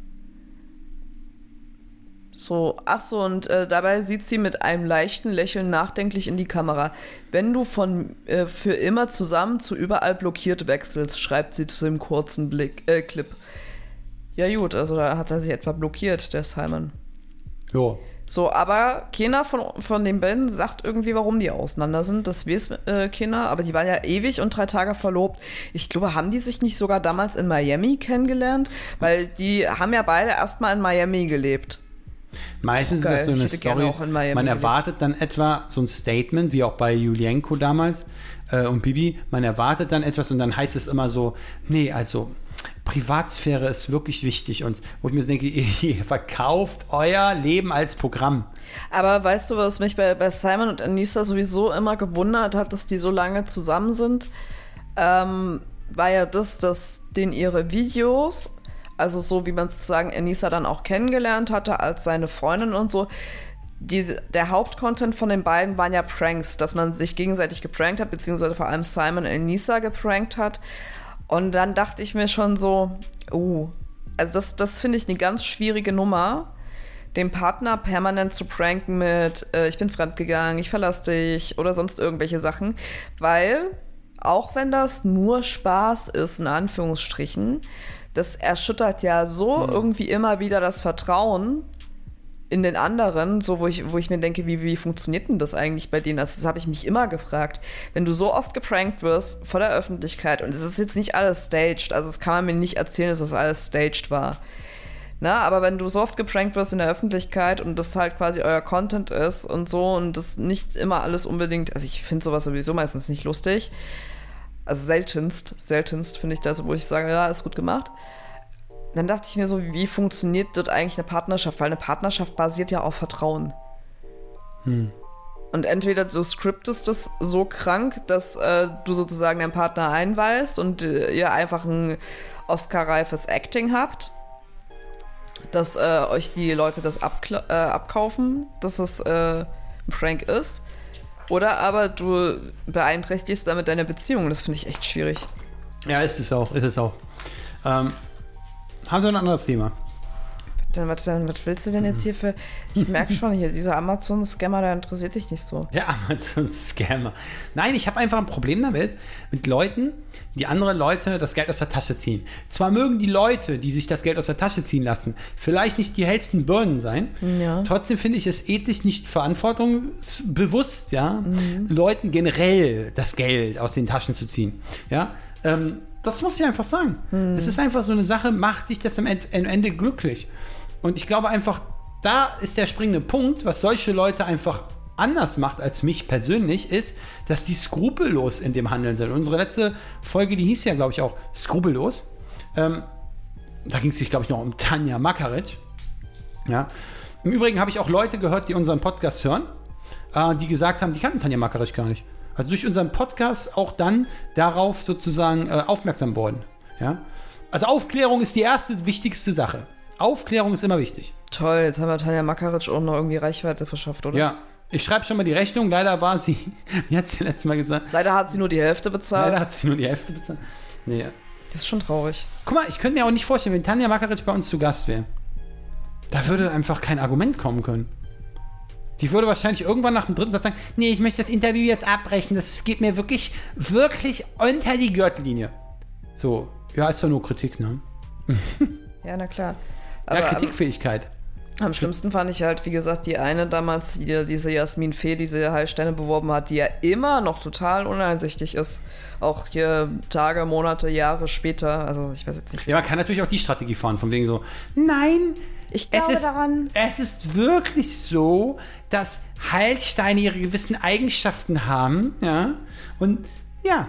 So, ach so, und äh, dabei sieht sie mit einem leichten Lächeln nachdenklich in die Kamera. Wenn du von äh, für immer zusammen zu überall blockiert wechselst, schreibt sie zu dem kurzen Blick, äh, Clip. Ja gut, also da hat er sich etwa blockiert, der Simon. Jo. So, aber keiner von, von den beiden sagt irgendwie, warum die auseinander sind. Das weiß äh, keiner, aber die waren ja ewig und drei Tage verlobt. Ich glaube, haben die sich nicht sogar damals in Miami kennengelernt? Weil die haben ja beide erstmal in Miami gelebt. Meistens Geil, ist das so eine Story. man gelebt. erwartet dann etwa so ein Statement, wie auch bei Julienko damals äh, und Bibi. Man erwartet dann etwas und dann heißt es immer so, nee, also Privatsphäre ist wirklich wichtig. Und wo ich mir denke, <laughs> ihr, verkauft euer Leben als Programm. Aber weißt du, was mich bei, bei Simon und Anissa sowieso immer gewundert hat, dass die so lange zusammen sind? Ähm, war ja das, dass den ihre Videos, also so wie man sozusagen Anissa dann auch kennengelernt hatte als seine Freundin und so, diese, der Hauptcontent von den beiden waren ja Pranks, dass man sich gegenseitig geprankt hat, beziehungsweise vor allem Simon und Anissa geprankt hat. Und dann dachte ich mir schon so, uh, also das, das finde ich eine ganz schwierige Nummer, den Partner permanent zu pranken mit, äh, ich bin fremdgegangen, ich verlasse dich oder sonst irgendwelche Sachen, weil auch wenn das nur Spaß ist, in Anführungsstrichen, das erschüttert ja so irgendwie immer wieder das Vertrauen in den anderen, so wo ich, wo ich mir denke, wie, wie funktioniert denn das eigentlich bei denen? Also, das habe ich mich immer gefragt. Wenn du so oft geprankt wirst vor der Öffentlichkeit und es ist jetzt nicht alles staged, also das kann man mir nicht erzählen, dass das alles staged war. Na, aber wenn du so oft geprankt wirst in der Öffentlichkeit und das halt quasi euer Content ist und so und das nicht immer alles unbedingt, also ich finde sowas sowieso meistens nicht lustig. Also seltenst, seltenst finde ich das, wo ich sage, ja, ist gut gemacht. Dann dachte ich mir so, wie funktioniert dort eigentlich eine Partnerschaft? Weil eine Partnerschaft basiert ja auf Vertrauen. Und entweder du scriptest das so krank, dass äh, du sozusagen deinen Partner einweist und äh, ihr einfach ein Oscar-reifes Acting habt, dass äh, euch die Leute das äh, abkaufen, dass es äh, ein Prank ist. Oder aber du beeinträchtigst damit deine Beziehung. Das finde ich echt schwierig. Ja, ist es auch, ist es auch. Ähm, haben Sie noch ein anderes Thema? Dann, was, dann, was willst du denn jetzt hier für. Ich merke schon hier, dieser Amazon-Scammer, der interessiert dich nicht so. Der Amazon-Scammer. Nein, ich habe einfach ein Problem damit, mit Leuten, die andere Leute das Geld aus der Tasche ziehen. Zwar mögen die Leute, die sich das Geld aus der Tasche ziehen lassen, vielleicht nicht die hellsten Birnen sein, Ja. trotzdem finde ich es ethisch nicht verantwortungsbewusst, ja, Leuten generell das Geld aus den Taschen zu ziehen. Ja, ähm, das muss ich einfach sagen. Es ist einfach so eine Sache, macht dich das am Ende, am Ende glücklich. Und ich glaube einfach, da ist der springende Punkt, was solche Leute einfach anders macht als mich persönlich, ist, dass die skrupellos in dem Handeln sind. Unsere letzte Folge, die hieß ja, glaube ich, auch skrupellos. Ähm, da ging es sich, glaube ich, noch um Tanja Makaric. Ja. Im Übrigen habe ich auch Leute gehört, die unseren Podcast hören, äh, die gesagt haben, die kannten Tanja Makaric gar nicht. Also durch unseren Podcast auch dann darauf sozusagen äh, aufmerksam worden. Ja. Also Aufklärung ist die erste wichtigste Sache. Aufklärung ist immer wichtig. Toll, jetzt haben wir Tanja Makaric auch noch irgendwie Reichweite verschafft, oder? Ja. Ich schreibe schon mal die Rechnung. Leider war sie, <laughs> wie hat sie letztes Mal gesagt, Leider hat sie nur die Hälfte bezahlt. leider hat sie nur die Hälfte bezahlt. Nee. Das ist schon traurig. Guck mal, ich könnte mir auch nicht vorstellen, wenn Tanja Makaric bei uns zu Gast wäre. Da würde einfach kein Argument kommen können. Die würde wahrscheinlich irgendwann nach dem dritten Satz sagen, nee, ich möchte das Interview jetzt abbrechen. Das geht mir wirklich, wirklich unter die Gürtellinie. So, ja, ist doch nur Kritik, ne? <laughs> Ja, na klar. Ja, Aber am, Kritikfähigkeit. Am schlimmsten fand ich halt, wie gesagt, die eine damals, die, diese Jasmin Fee, diese Heilsteine beworben hat, die ja immer noch total uneinsichtig ist. Auch hier Tage, Monate, Jahre später. Also ich weiß jetzt nicht. Ja, man kann natürlich auch die Strategie fahren, von wegen so, nein, Ich es glaube ist, daran. es ist wirklich so, dass Heilsteine ihre gewissen Eigenschaften haben, ja, und ja,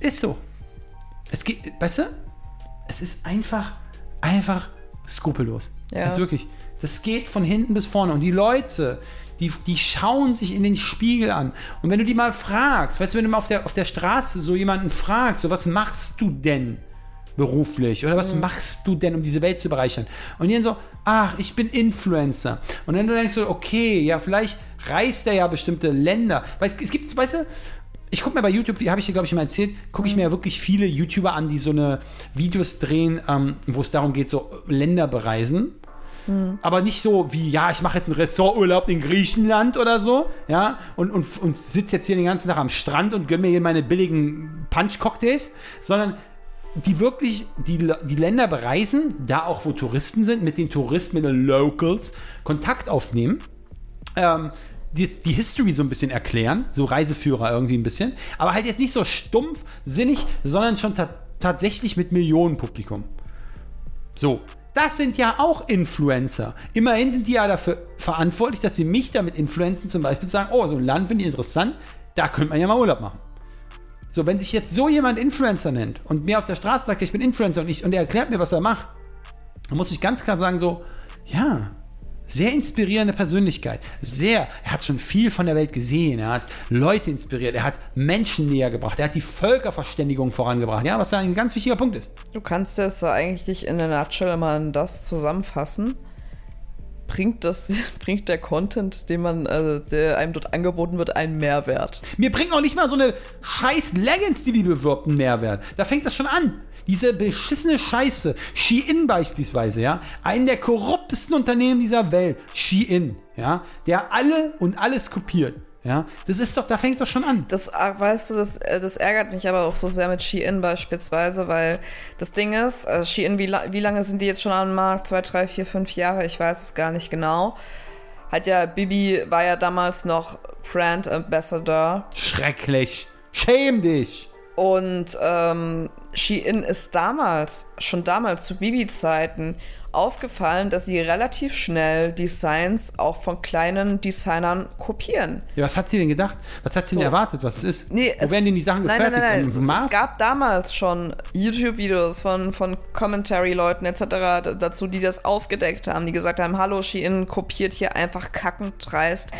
ist so. Es geht, weißt du, es ist einfach, einfach skrupellos. Ja. Also wirklich, das geht von hinten bis vorne und die Leute, die, die schauen sich in den Spiegel an. Und wenn du die mal fragst, weißt du, wenn du mal auf der, auf der Straße so jemanden fragst, so was machst du denn? beruflich oder was machst du denn, um diese Welt zu bereichern? Und die dann so, ach, ich bin Influencer. Und dann du denkst so, okay, ja, vielleicht reist er ja bestimmte Länder. Weil es, es gibt, weißt du, ich gucke mir bei YouTube, wie habe ich dir, glaube ich, mal erzählt, gucke ich mir ja wirklich viele YouTuber an, die so eine Videos drehen, ähm, wo es darum geht, so Länder bereisen. Aber nicht so wie, ja, ich mache jetzt einen Ressorturlaub in Griechenland oder so, ja, und, und, und sitze jetzt hier den ganzen Tag am Strand und gönne mir hier meine billigen Punch-Cocktails, sondern die wirklich die, die Länder bereisen, da auch wo Touristen sind, mit den Touristen, mit den Locals Kontakt aufnehmen, ähm, die, die History so ein bisschen erklären, so Reiseführer irgendwie ein bisschen, aber halt jetzt nicht so stumpf, sinnig, sondern schon ta tatsächlich mit Millionenpublikum. So, das sind ja auch Influencer. Immerhin sind die ja dafür verantwortlich, dass sie mich damit influenzen, zum Beispiel sagen, oh, so ein Land finde ich interessant, da könnte man ja mal Urlaub machen. So, wenn sich jetzt so jemand Influencer nennt und mir auf der Straße sagt, ich bin Influencer und, ich, und er erklärt mir, was er macht, dann muss ich ganz klar sagen, so, ja, sehr inspirierende Persönlichkeit. Sehr. Er hat schon viel von der Welt gesehen. Er hat Leute inspiriert. Er hat Menschen näher gebracht. Er hat die Völkerverständigung vorangebracht. Ja, was ein ganz wichtiger Punkt ist. Du kannst das eigentlich in der Nutshell mal in das zusammenfassen. Bringt, das, <laughs> bringt der Content, den man, äh, der einem dort angeboten wird, einen Mehrwert? Mir bringt auch nicht mal so eine scheiß Leggings, die die bewirbt, einen Mehrwert. Da fängt das schon an. Diese beschissene Scheiße. Shein beispielsweise, ja. Einen der korruptesten Unternehmen dieser Welt. Shein, ja. Der alle und alles kopiert. Ja, das ist doch, da fängt es doch schon an. Das, ah, weißt du, das, äh, das ärgert mich aber auch so sehr mit Shein beispielsweise, weil das Ding ist, äh, Shein, wie, wie lange sind die jetzt schon am Markt? Zwei, drei, vier, fünf Jahre? Ich weiß es gar nicht genau. Hat ja, Bibi war ja damals noch Brand Ambassador Schrecklich. Schäm dich. und ähm, Shein ist damals, schon damals zu Bibi-Zeiten, aufgefallen, dass sie relativ schnell Designs auch von kleinen Designern kopieren. Ja, was hat sie denn gedacht? Was hat sie So. denn erwartet, was es ist? Nee, Wo es- werden denn die Sachen Nein, gefertigt? nein, nein, nein. Mars? Es gab damals schon YouTube-Videos von, von Commentary-Leuten etc. dazu, die das aufgedeckt haben, die gesagt haben, hallo, Shein kopiert hier einfach kackend dreist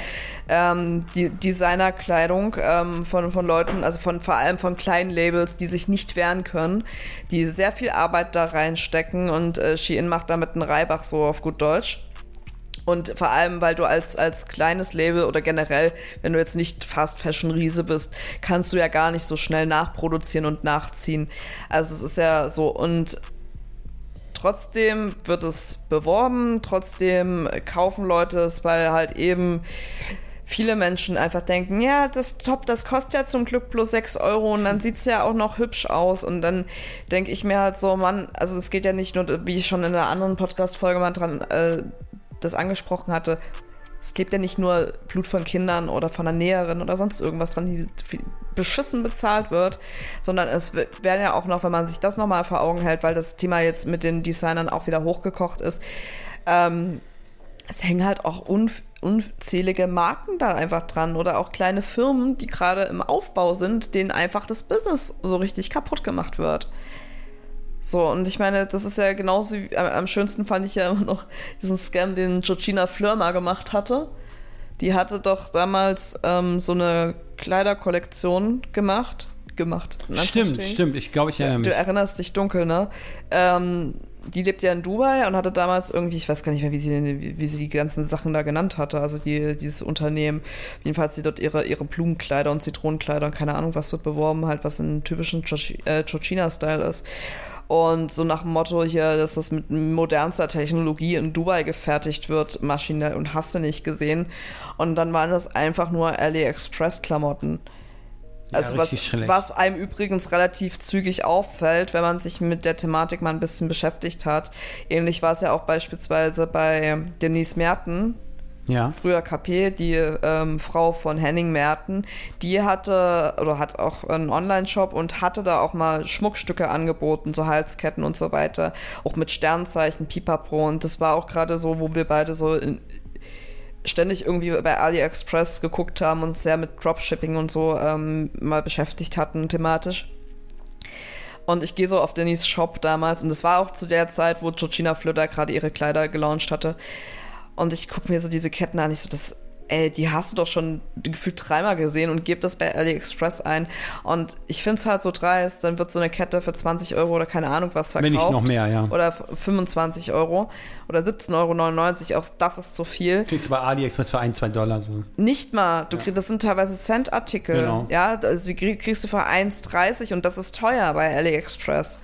ähm, die Designerkleidung ähm, von, von Leuten, also von vor allem von kleinen Labels, die sich nicht wehren können, die sehr viel Arbeit da reinstecken und äh, Shein macht damit einen Reibach so auf gut Deutsch. Und vor allem, weil du als, als kleines Label oder generell, wenn du jetzt nicht Fast Fashion Riese bist, kannst du ja gar nicht so schnell nachproduzieren und nachziehen. Also es ist ja so und trotzdem wird es beworben, trotzdem kaufen Leute es, weil halt eben viele Menschen einfach denken, ja, das Top, das kostet ja zum Glück bloß 6 Euro und dann sieht es ja auch noch hübsch aus. Und dann denke ich mir halt so, Mann, also es geht ja nicht nur, wie ich schon in einer anderen Podcast-Folge mal dran äh, das angesprochen hatte, es klebt ja nicht nur Blut von Kindern oder von einer Näherin oder sonst irgendwas dran, die beschissen bezahlt wird, sondern es werden ja auch noch, wenn man sich das nochmal vor Augen hält, weil das Thema jetzt mit den Designern auch wieder hochgekocht ist, ähm, es hängen halt auch unzählige Marken da einfach dran oder auch kleine Firmen, die gerade im Aufbau sind, denen einfach das Business so richtig kaputt gemacht wird. So, und ich meine, das ist ja genauso wie, am, schönsten fand ich ja immer noch diesen Scam, den Georgina Fleur mal gemacht hatte. Die hatte doch damals ähm, so eine Kleiderkollektion gemacht. Gemacht. Stimmt, stimmt. Ich glaube, ich erinnere Du mich. erinnerst dich dunkel, ne? Ähm, die lebt ja in Dubai und hatte damals irgendwie, ich weiß gar nicht mehr, wie sie, wie, sie die ganzen Sachen da genannt hatte, also die, dieses Unternehmen. Jedenfalls sie dort ihre, ihre Blumenkleider und Zitronenkleider und keine Ahnung, was dort beworben, halt, was in typischen äh, Georgina-Style ist. Und so nach dem Motto hier, dass das mit modernster Technologie in Dubai gefertigt wird, maschinell und hast du nicht gesehen. Und dann waren das einfach nur AliExpress-Klamotten. Also was, schlecht. was einem übrigens relativ zügig auffällt, wenn man sich mit der Thematik mal ein bisschen beschäftigt hat. Ähnlich war es ja auch beispielsweise bei Denise Merten, Ja. früher KP, die ähm, Frau von Henning Merten, die hatte oder hat auch einen Online-Shop und hatte da auch mal Schmuckstücke angeboten, so Halsketten und so weiter, auch mit Sternzeichen, Pipapo und das war auch gerade so, wo wir beide so in, ständig irgendwie bei AliExpress geguckt haben und sehr mit Dropshipping und so ähm, mal beschäftigt hatten thematisch. Und ich gehe so auf Denise Shop damals und es war auch zu der Zeit, wo Georgina Flöter gerade ihre Kleider gelauncht hatte. Und ich gucke mir so diese Ketten an, ich so, das, ey, die hast du doch schon gefühlt dreimal gesehen und gebe das bei AliExpress ein. Und ich finde es halt so dreist, dann wird so eine Kette für 20 Euro oder keine Ahnung was verkauft. Wenn nicht noch mehr, ja. Oder 25 Euro oder 17,99 Euro, auch das ist zu viel. Kriegst du bei AliExpress für ein, zwei Dollar so. Nicht mal. Du kriegst, das sind teilweise Cent-Artikel. Genau. Ja, also die krieg- kriegst du für 1,30 und das ist teuer bei AliExpress.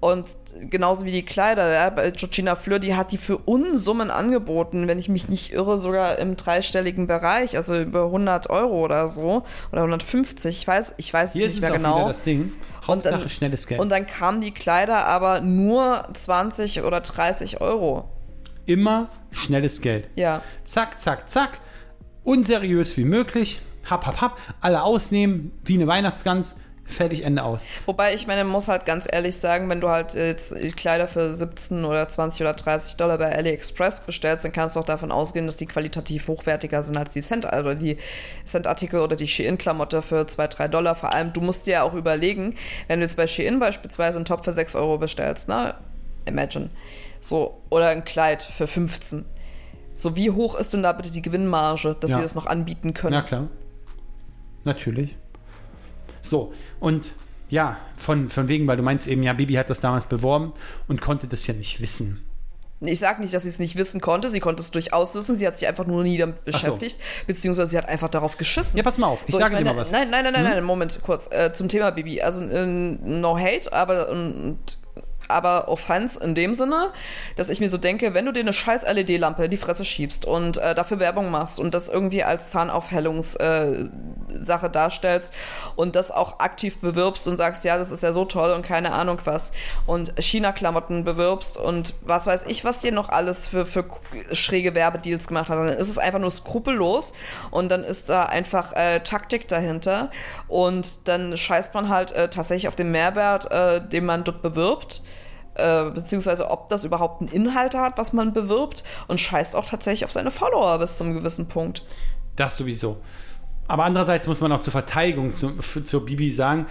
Und genauso wie die Kleider, ja, bei Georgina Fleur, die hat die für Unsummen angeboten, wenn ich mich nicht irre, sogar im dreistelligen Bereich, also über 100 Euro oder so oder 150, ich weiß, ich weiß Hier es nicht mehr genau. das Ding. Und dann- Hauptsache schnelles Geld. Und dann kamen die Kleider aber nur 20 oder 30 Euro. Immer schnelles Geld. Ja. Zack, zack, zack. Unseriös wie möglich. Hab, hab, hab. Alle ausnehmen, wie eine Weihnachtsgans. Fertig, Ende aus. Wobei ich meine, muss halt ganz ehrlich sagen, wenn du halt jetzt Kleider für 17 oder 20 oder 30 Dollar bei AliExpress bestellst, dann kannst du auch davon ausgehen, dass die qualitativ hochwertiger sind als die Cent oder die Cent-Artikel oder die Shein-Klamotte für 2, 3 Dollar. Vor allem, du musst dir ja auch überlegen, wenn du jetzt bei Shein beispielsweise einen Top für 6 Euro bestellst, ne? Imagine. So, oder ein Kleid für 15. So, wie hoch ist denn da bitte die Gewinnmarge, dass Ja. sie das noch anbieten können? Na klar. Natürlich. So, und ja, von, von wegen, weil du meinst eben, ja, Bibi hat das damals beworben und konnte das ja nicht wissen. Ich sage nicht, dass sie es nicht wissen konnte. Sie konnte es durchaus wissen. Sie hat sich einfach nur nie damit so. beschäftigt. Beziehungsweise sie hat einfach darauf geschissen. Ja, pass mal auf, ich sage dir meine, mal was. Nein, nein, nein, nein, nein, Moment, kurz. Äh, zum Thema Bibi. Also, äh, no hate, aber, und, aber Offense in dem Sinne, dass ich mir so denke, wenn du dir eine scheiß LED-Lampe in die Fresse schiebst und äh, dafür Werbung machst und das irgendwie als Zahnaufhellungssache äh, darstellst und das auch aktiv bewirbst und sagst, ja, das ist ja so toll und keine Ahnung was und China-Klamotten bewirbst und was weiß ich, was dir noch alles für, für schräge Werbedeals gemacht hat, dann ist es einfach nur skrupellos und dann ist da einfach äh, Taktik dahinter und dann scheißt man halt äh, tatsächlich auf den Mehrwert, äh, den man dort bewirbt äh, beziehungsweise ob das überhaupt einen Inhalt hat, was man bewirbt und scheißt auch tatsächlich auf seine Follower bis zum gewissen Punkt. Das sowieso. Aber andererseits muss man auch zur Verteidigung zu, f- zur Bibi sagen,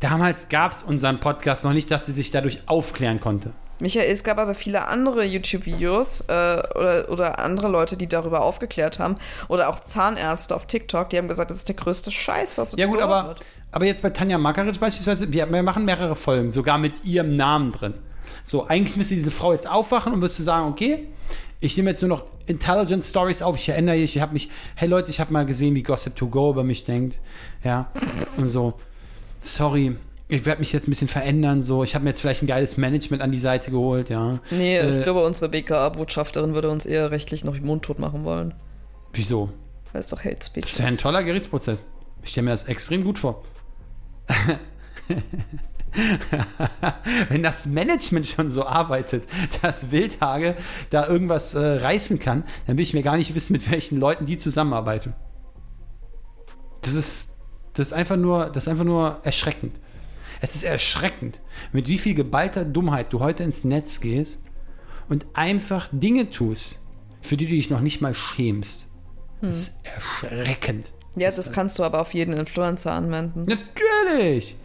damals gab es unseren Podcast noch nicht, dass sie sich dadurch aufklären konnte. Michael, es gab aber viele andere YouTube-Videos äh, oder, oder andere Leute, die darüber aufgeklärt haben. Oder auch Zahnärzte auf TikTok, die haben gesagt, das ist der größte Scheiß, was Ja gut, aber, aber jetzt bei Tanja Makaric beispielsweise, wir, wir machen mehrere Folgen, sogar mit ihrem Namen drin. So, eigentlich müsste diese Frau jetzt aufwachen und müsste sagen, okay, ich nehme jetzt nur noch Intelligent Stories auf. Ich erinnere mich, ich habe mich, hey Leute, ich habe mal gesehen, wie Gossip to Go über mich denkt. Ja, und so, sorry, ich werde mich jetzt ein bisschen verändern. So, ich habe mir jetzt vielleicht ein geiles Management an die Seite geholt, ja. Nee, ich Äh, glaube, unsere BKA-Botschafterin würde uns eher rechtlich noch mundtot machen wollen. Wieso? Weil es doch Hate Speech Das wäre ein ist. toller Gerichtsprozess. Ich stelle mir das extrem gut vor. <laughs> <laughs> Wenn das Management schon so arbeitet, dass Wildhage da irgendwas äh, reißen kann, dann will ich mir gar nicht wissen, mit welchen Leuten die zusammenarbeiten. Das ist, das ist einfach nur, das ist einfach nur erschreckend. Es ist erschreckend, mit wie viel geballter Dummheit du heute ins Netz gehst und einfach Dinge tust, für die du dich noch nicht mal schämst. Das ist erschreckend. Ja, das kannst du aber auf jeden Influencer anwenden. Natürlich!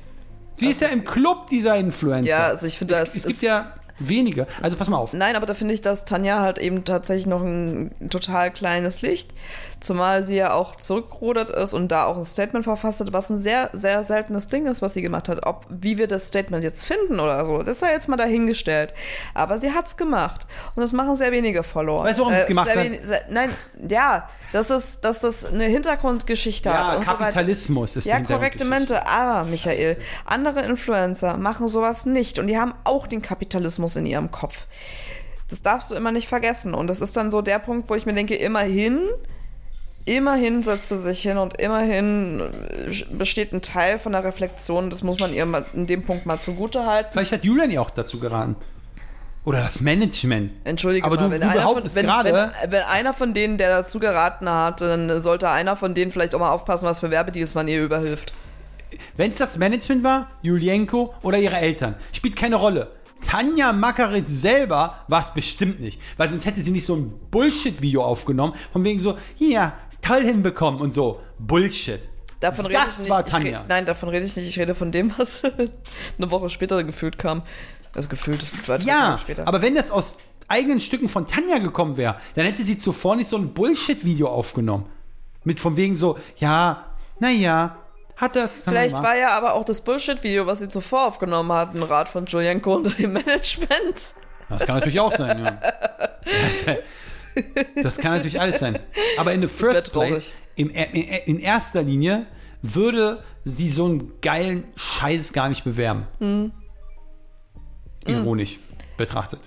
Sie ist ja im Club dieser Influencer. Ja, also ich finde, es, das es gibt ja wenige. Also pass mal auf. Nein, aber da finde ich, dass Tanja halt eben tatsächlich noch ein total kleines Licht, zumal sie ja auch zurückgerudert ist und da auch ein Statement verfasst hat, was ein sehr, sehr seltenes Ding ist, was sie gemacht hat. Ob, wie wir das Statement jetzt finden oder so, das sei jetzt mal dahingestellt. Aber sie hat's gemacht. Und das machen sehr wenige Follower. Weißt du, warum sie es gemacht hat? Sehr, nein, ja, das ist, dass das eine Hintergrundgeschichte Ja, hat und so. Kapitalismus ist Ja, korrekte. Mente. Aber, Michael, andere Influencer machen sowas nicht und die haben auch den Kapitalismus in ihrem Kopf. Das darfst du immer nicht vergessen. Und das ist dann so der Punkt, wo ich mir denke, immerhin, immerhin setzt sie sich hin und immerhin äh, besteht ein Teil von der Reflexion. Das muss man ihr mal in dem Punkt mal zugute halten. Vielleicht hat Julian ihr auch dazu geraten. Oder das Management. Entschuldige Aber mal, du- wenn, du einer von, behauptest wenn, gerade- wenn, wenn einer von denen, der dazu geraten hat, dann sollte einer von denen vielleicht auch mal aufpassen, was für Werbedeals man ihr überhilft. Wenn es das Management war, Julienko oder ihre Eltern, spielt keine Rolle. Tanja Makarit selber war es bestimmt nicht, weil sonst hätte sie nicht so ein Bullshit-Video aufgenommen, von wegen so, hier, toll hinbekommen und so. Bullshit. Davon das rede ich nicht. war Ich Tanja. re- nein, davon rede ich nicht. Ich rede von dem, was <laughs> eine Woche später gefühlt kam. Also gefühlt zwei, drei Ja, Tage später. aber wenn das aus eigenen Stücken von Tanja gekommen wäre, dann hätte sie zuvor nicht so ein Bullshit-Video aufgenommen. Mit von wegen so, ja, naja, hat das. Vielleicht war ja aber auch das Bullshit-Video, was sie zuvor aufgenommen hat, ein Rat von Julienko und dem Management. Das kann natürlich auch sein, ja. <laughs> Das, kann natürlich alles sein. Aber in the first place, im, in, in erster Linie, würde sie so einen geilen Scheiß gar nicht bewerben. Mhm. Ironisch betrachtet.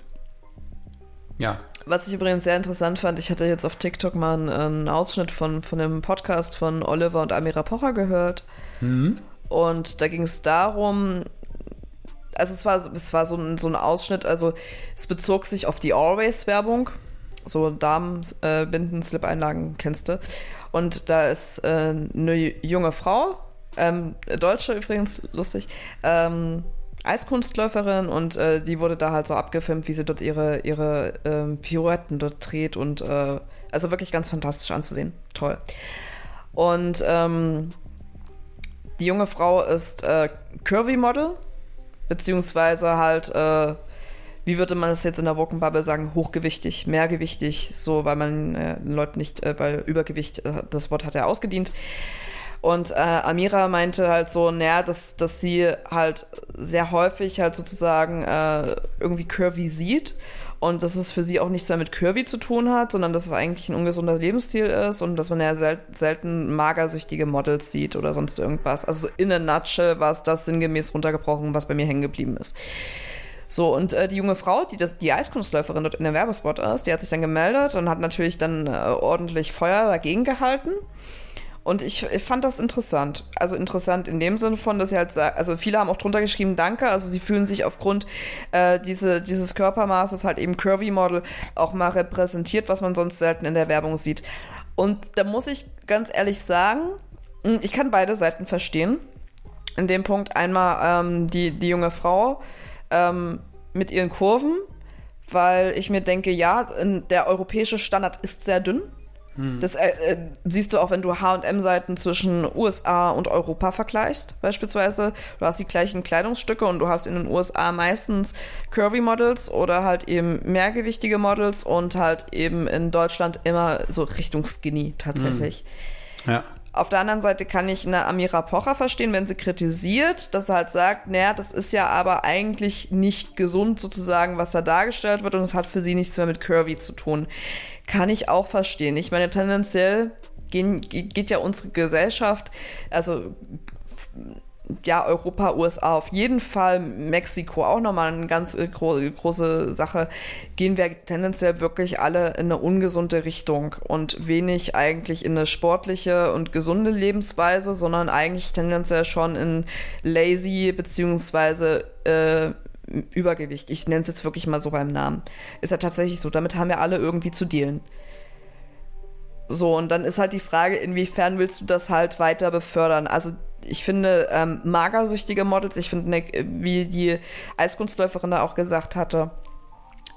Ja. Was ich übrigens sehr interessant fand, ich hatte jetzt auf TikTok mal einen, einen Ausschnitt von, von einem Podcast von Oliver und Amira Pocher gehört. Und da ging es darum, also es war, es war so, ein, so ein Ausschnitt, also es bezog sich auf die Always-Werbung. So Damenbinden, äh, Slip-Einlagen kennst du. Und da ist äh, eine junge Frau, ähm, Deutsche übrigens, lustig, ähm, Eiskunstläuferin und äh, die wurde da halt so abgefilmt, wie sie dort ihre, ihre ähm, Pirouetten dort dreht und äh, also wirklich ganz fantastisch anzusehen. Toll. Und ähm, die junge Frau ist äh, Curvy-Model, beziehungsweise halt, äh, wie würde man das jetzt in der Wokenbubble sagen, hochgewichtig, mehrgewichtig, so, weil man äh, Leuten nicht, äh, weil Übergewicht, äh, das Wort hat er ausgedient. Und äh, Amira meinte halt so, naja, dass, dass sie halt sehr häufig halt sozusagen äh, irgendwie curvy sieht und dass es für sie auch nichts mehr mit curvy zu tun hat, sondern dass es eigentlich ein ungesunder Lebensstil ist und dass man ja sel selten magersüchtige Models sieht oder sonst irgendwas. Also in a nutshell war es das sinngemäß runtergebrochen, was bei mir hängen geblieben ist. So, und äh, die junge Frau, die das, die Eiskunstläuferin dort in der Werbespot ist, die hat sich dann gemeldet und hat natürlich dann äh, ordentlich Feuer dagegen gehalten. Und ich, ich fand das interessant. Also interessant in dem Sinne von, dass sie halt sagt, also viele haben auch drunter geschrieben, danke. Also sie fühlen sich aufgrund äh, diese, dieses Körpermaßes halt eben Curvy Model auch mal repräsentiert, was man sonst selten in der Werbung sieht. Und da muss ich ganz ehrlich sagen, mh, ich kann beide Seiten verstehen. In dem Punkt einmal ähm, die, die junge Frau ähm, mit ihren Kurven, weil ich mir denke, ja, der europäische Standard ist sehr dünn. Das äh, äh, siehst du auch, wenn du HM-Seiten zwischen USA und Europa vergleichst, beispielsweise. Du hast die gleichen Kleidungsstücke und du hast in den USA meistens Curvy-Models oder halt eben mehrgewichtige Models und halt eben in Deutschland immer so Richtung Skinny tatsächlich. Ja. Auf der anderen Seite kann ich eine Amira Pocher verstehen, wenn sie kritisiert, dass sie halt sagt, naja, das ist ja aber eigentlich nicht gesund sozusagen, was da dargestellt wird und es hat für sie nichts mehr mit Curvy zu tun. Kann ich auch verstehen. Ich meine, tendenziell gehen, geht ja unsere Gesellschaft, also ja, Europa, USA auf jeden Fall, Mexiko auch nochmal eine ganz äh, gro große Sache, gehen wir tendenziell wirklich alle in eine ungesunde Richtung und wenig eigentlich in eine sportliche und gesunde Lebensweise, sondern eigentlich tendenziell schon in lazy beziehungsweise äh, Übergewicht. Ich nenne es jetzt wirklich mal so beim Namen. Ist ja tatsächlich so, damit haben wir alle irgendwie zu dealen. So, und dann ist halt die Frage, inwiefern willst du das halt weiter befördern? Also ich finde ähm, magersüchtige Models, ich finde, ne, wie die Eiskunstläuferin da auch gesagt hatte,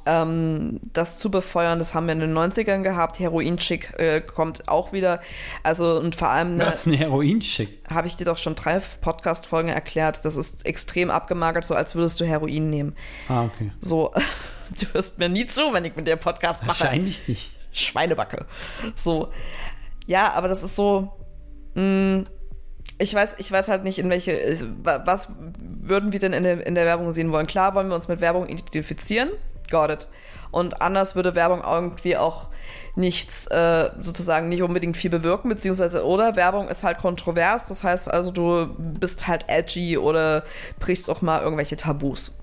ähm, das zu befeuern. Das haben wir in den 90ern gehabt. Heroin-Schick äh, kommt auch wieder. Also und vor allem ne, Was ist ein Heroin-Schick? habe ich dir doch schon drei Podcast-Folgen erklärt. Das ist extrem abgemagert, so als würdest du Heroin nehmen. Ah, okay. So, <laughs> du hörst mir nie zu, wenn ich mit dir Podcast mache. Wahrscheinlich nicht. Schweinebacke. So. Ja, aber das ist so. Mh, ich weiß, ich weiß halt nicht, in welche. wa- Was würden wir denn in der, in der Werbung sehen wollen? Klar wollen wir uns mit Werbung identifizieren. Got it. Und anders würde Werbung irgendwie auch nichts, äh, sozusagen nicht unbedingt viel bewirken, beziehungsweise, oder Werbung ist halt kontrovers, das heißt also, du bist halt edgy oder brichst auch mal irgendwelche Tabus.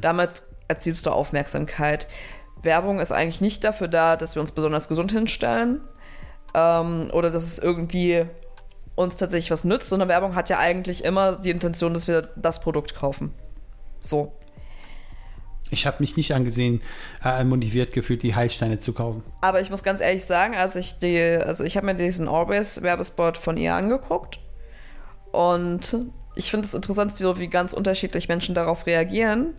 Damit erzielst du Aufmerksamkeit. Werbung ist eigentlich nicht dafür da, dass wir uns besonders gesund hinstellen ähm, oder dass es irgendwie uns tatsächlich was nützt, sondern Werbung hat ja eigentlich immer die Intention, dass wir das Produkt kaufen. So. Ich habe mich nicht angesehen, äh, motiviert gefühlt, die Heilsteine zu kaufen. Aber ich muss ganz ehrlich sagen, als ich die, also ich habe mir diesen Orbis-Werbespot von ihr angeguckt und ich finde es interessant, wie, ganz unterschiedlich Menschen darauf reagieren,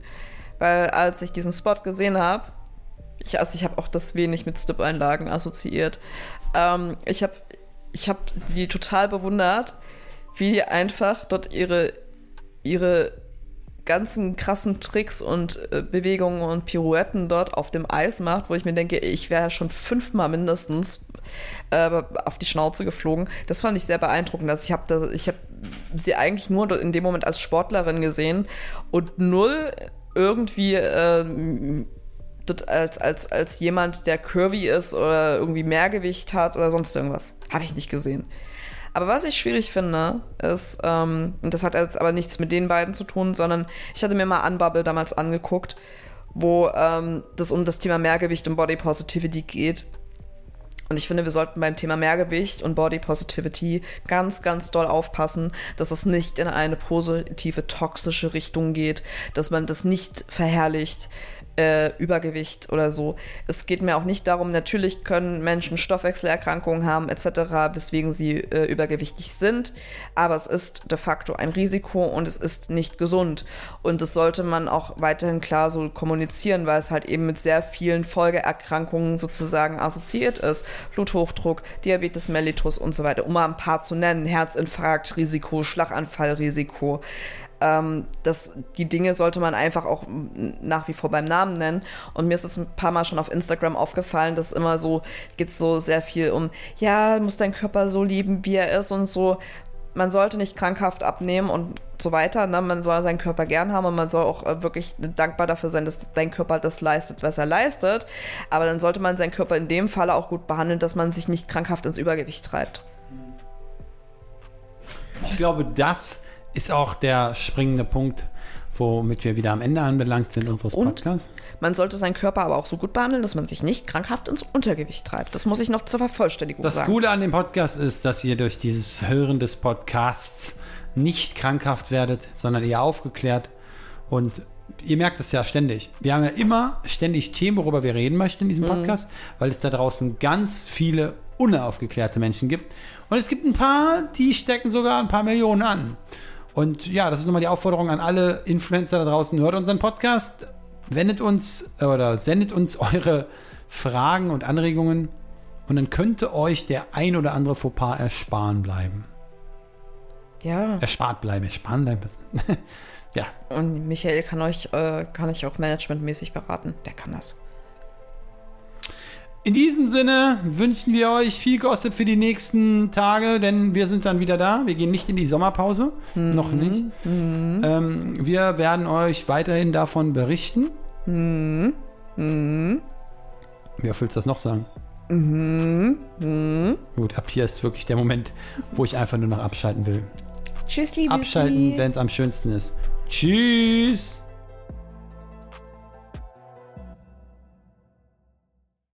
weil als ich diesen Spot gesehen habe, ich, also ich habe auch das wenig mit Stip-Einlagen assoziiert, ähm, ich habe ich hab die total bewundert, wie die einfach dort ihre, ihre ganzen krassen Tricks und äh, Bewegungen und Pirouetten dort auf dem Eis macht, wo ich mir denke, ich wäre schon fünfmal mindestens äh, auf die Schnauze geflogen. Das fand ich sehr beeindruckend. Also ich habe ich hab sie eigentlich nur dort in dem Moment als Sportlerin gesehen und null irgendwie äh, dort als, als, als jemand, der curvy ist oder irgendwie Mehrgewicht hat oder sonst irgendwas. Habe ich nicht gesehen. Aber was ich schwierig finde, ist, ähm, und das hat jetzt aber nichts mit den beiden zu tun, sondern ich hatte mir mal Unbubble damals angeguckt, wo ähm, das um das Thema Mehrgewicht und Body Positivity geht. Und ich finde, wir sollten beim Thema Mehrgewicht und Body Positivity ganz, ganz doll aufpassen, dass es nicht in eine positive, toxische Richtung geht, dass man das nicht verherrlicht, äh, Übergewicht oder so. Es geht mir auch nicht darum, natürlich können Menschen Stoffwechselerkrankungen haben etc., weswegen sie äh, übergewichtig sind, aber es ist de facto ein Risiko und es ist nicht gesund. Und das sollte man auch weiterhin klar so kommunizieren, weil es halt eben mit sehr vielen Folgeerkrankungen sozusagen assoziiert ist. Bluthochdruck, Diabetes mellitus und so weiter, um mal ein paar zu nennen. Herzinfarktrisiko, Schlaganfallrisiko ähm, das, die Dinge sollte man einfach auch nach wie vor beim Namen nennen. Und mir ist es ein paar Mal schon auf Instagram aufgefallen, dass immer so, geht so sehr viel um, ja, muss dein Körper so lieben, wie er ist und so. Man sollte nicht krankhaft abnehmen und so weiter. Ne? Man soll seinen Körper gern haben und man soll auch äh, wirklich dankbar dafür sein, dass dein Körper das leistet, was er leistet. Aber dann sollte man seinen Körper in dem Falle auch gut behandeln, dass man sich nicht krankhaft ins Übergewicht treibt. Ich glaube, das ist auch der springende Punkt, womit wir wieder am Ende anbelangt sind unseres Und? Podcasts. Man sollte seinen Körper aber auch so gut behandeln, dass man sich nicht krankhaft ins Untergewicht treibt. Das muss ich noch zur Vervollständigung Das sagen. Coole an dem Podcast ist, dass ihr durch dieses Hören des Podcasts nicht krankhaft werdet, sondern eher aufgeklärt. Und ihr merkt es ja ständig. Wir haben ja immer ständig Themen, worüber wir reden möchten in diesem Podcast, weil es da draußen ganz viele unaufgeklärte Menschen gibt. Und es gibt ein paar, die stecken sogar ein paar Millionen an. Und ja, das ist nochmal die Aufforderung an alle Influencer da draußen. Hört unseren Podcast, wendet uns äh, oder sendet uns <laughs> eure Fragen und Anregungen. Und dann könnte euch der ein oder andere Fauxpas ersparen bleiben. Ja. Erspart bleiben, ersparen bleiben. <laughs> ja, Und Michael kann euch, äh, kann ich auch managementmäßig beraten. Der kann das. In diesem Sinne wünschen wir euch viel Gossip für die nächsten Tage, denn wir sind dann wieder da. Wir gehen nicht in die Sommerpause. Noch nicht. Ähm, wir werden euch weiterhin davon berichten. Wie oft willst du das noch sagen? Gut, ab hier ist wirklich der Moment, wo ich einfach nur noch abschalten will. Tschüss, liebe Abschalten, wenn es am schönsten ist. Tschüss!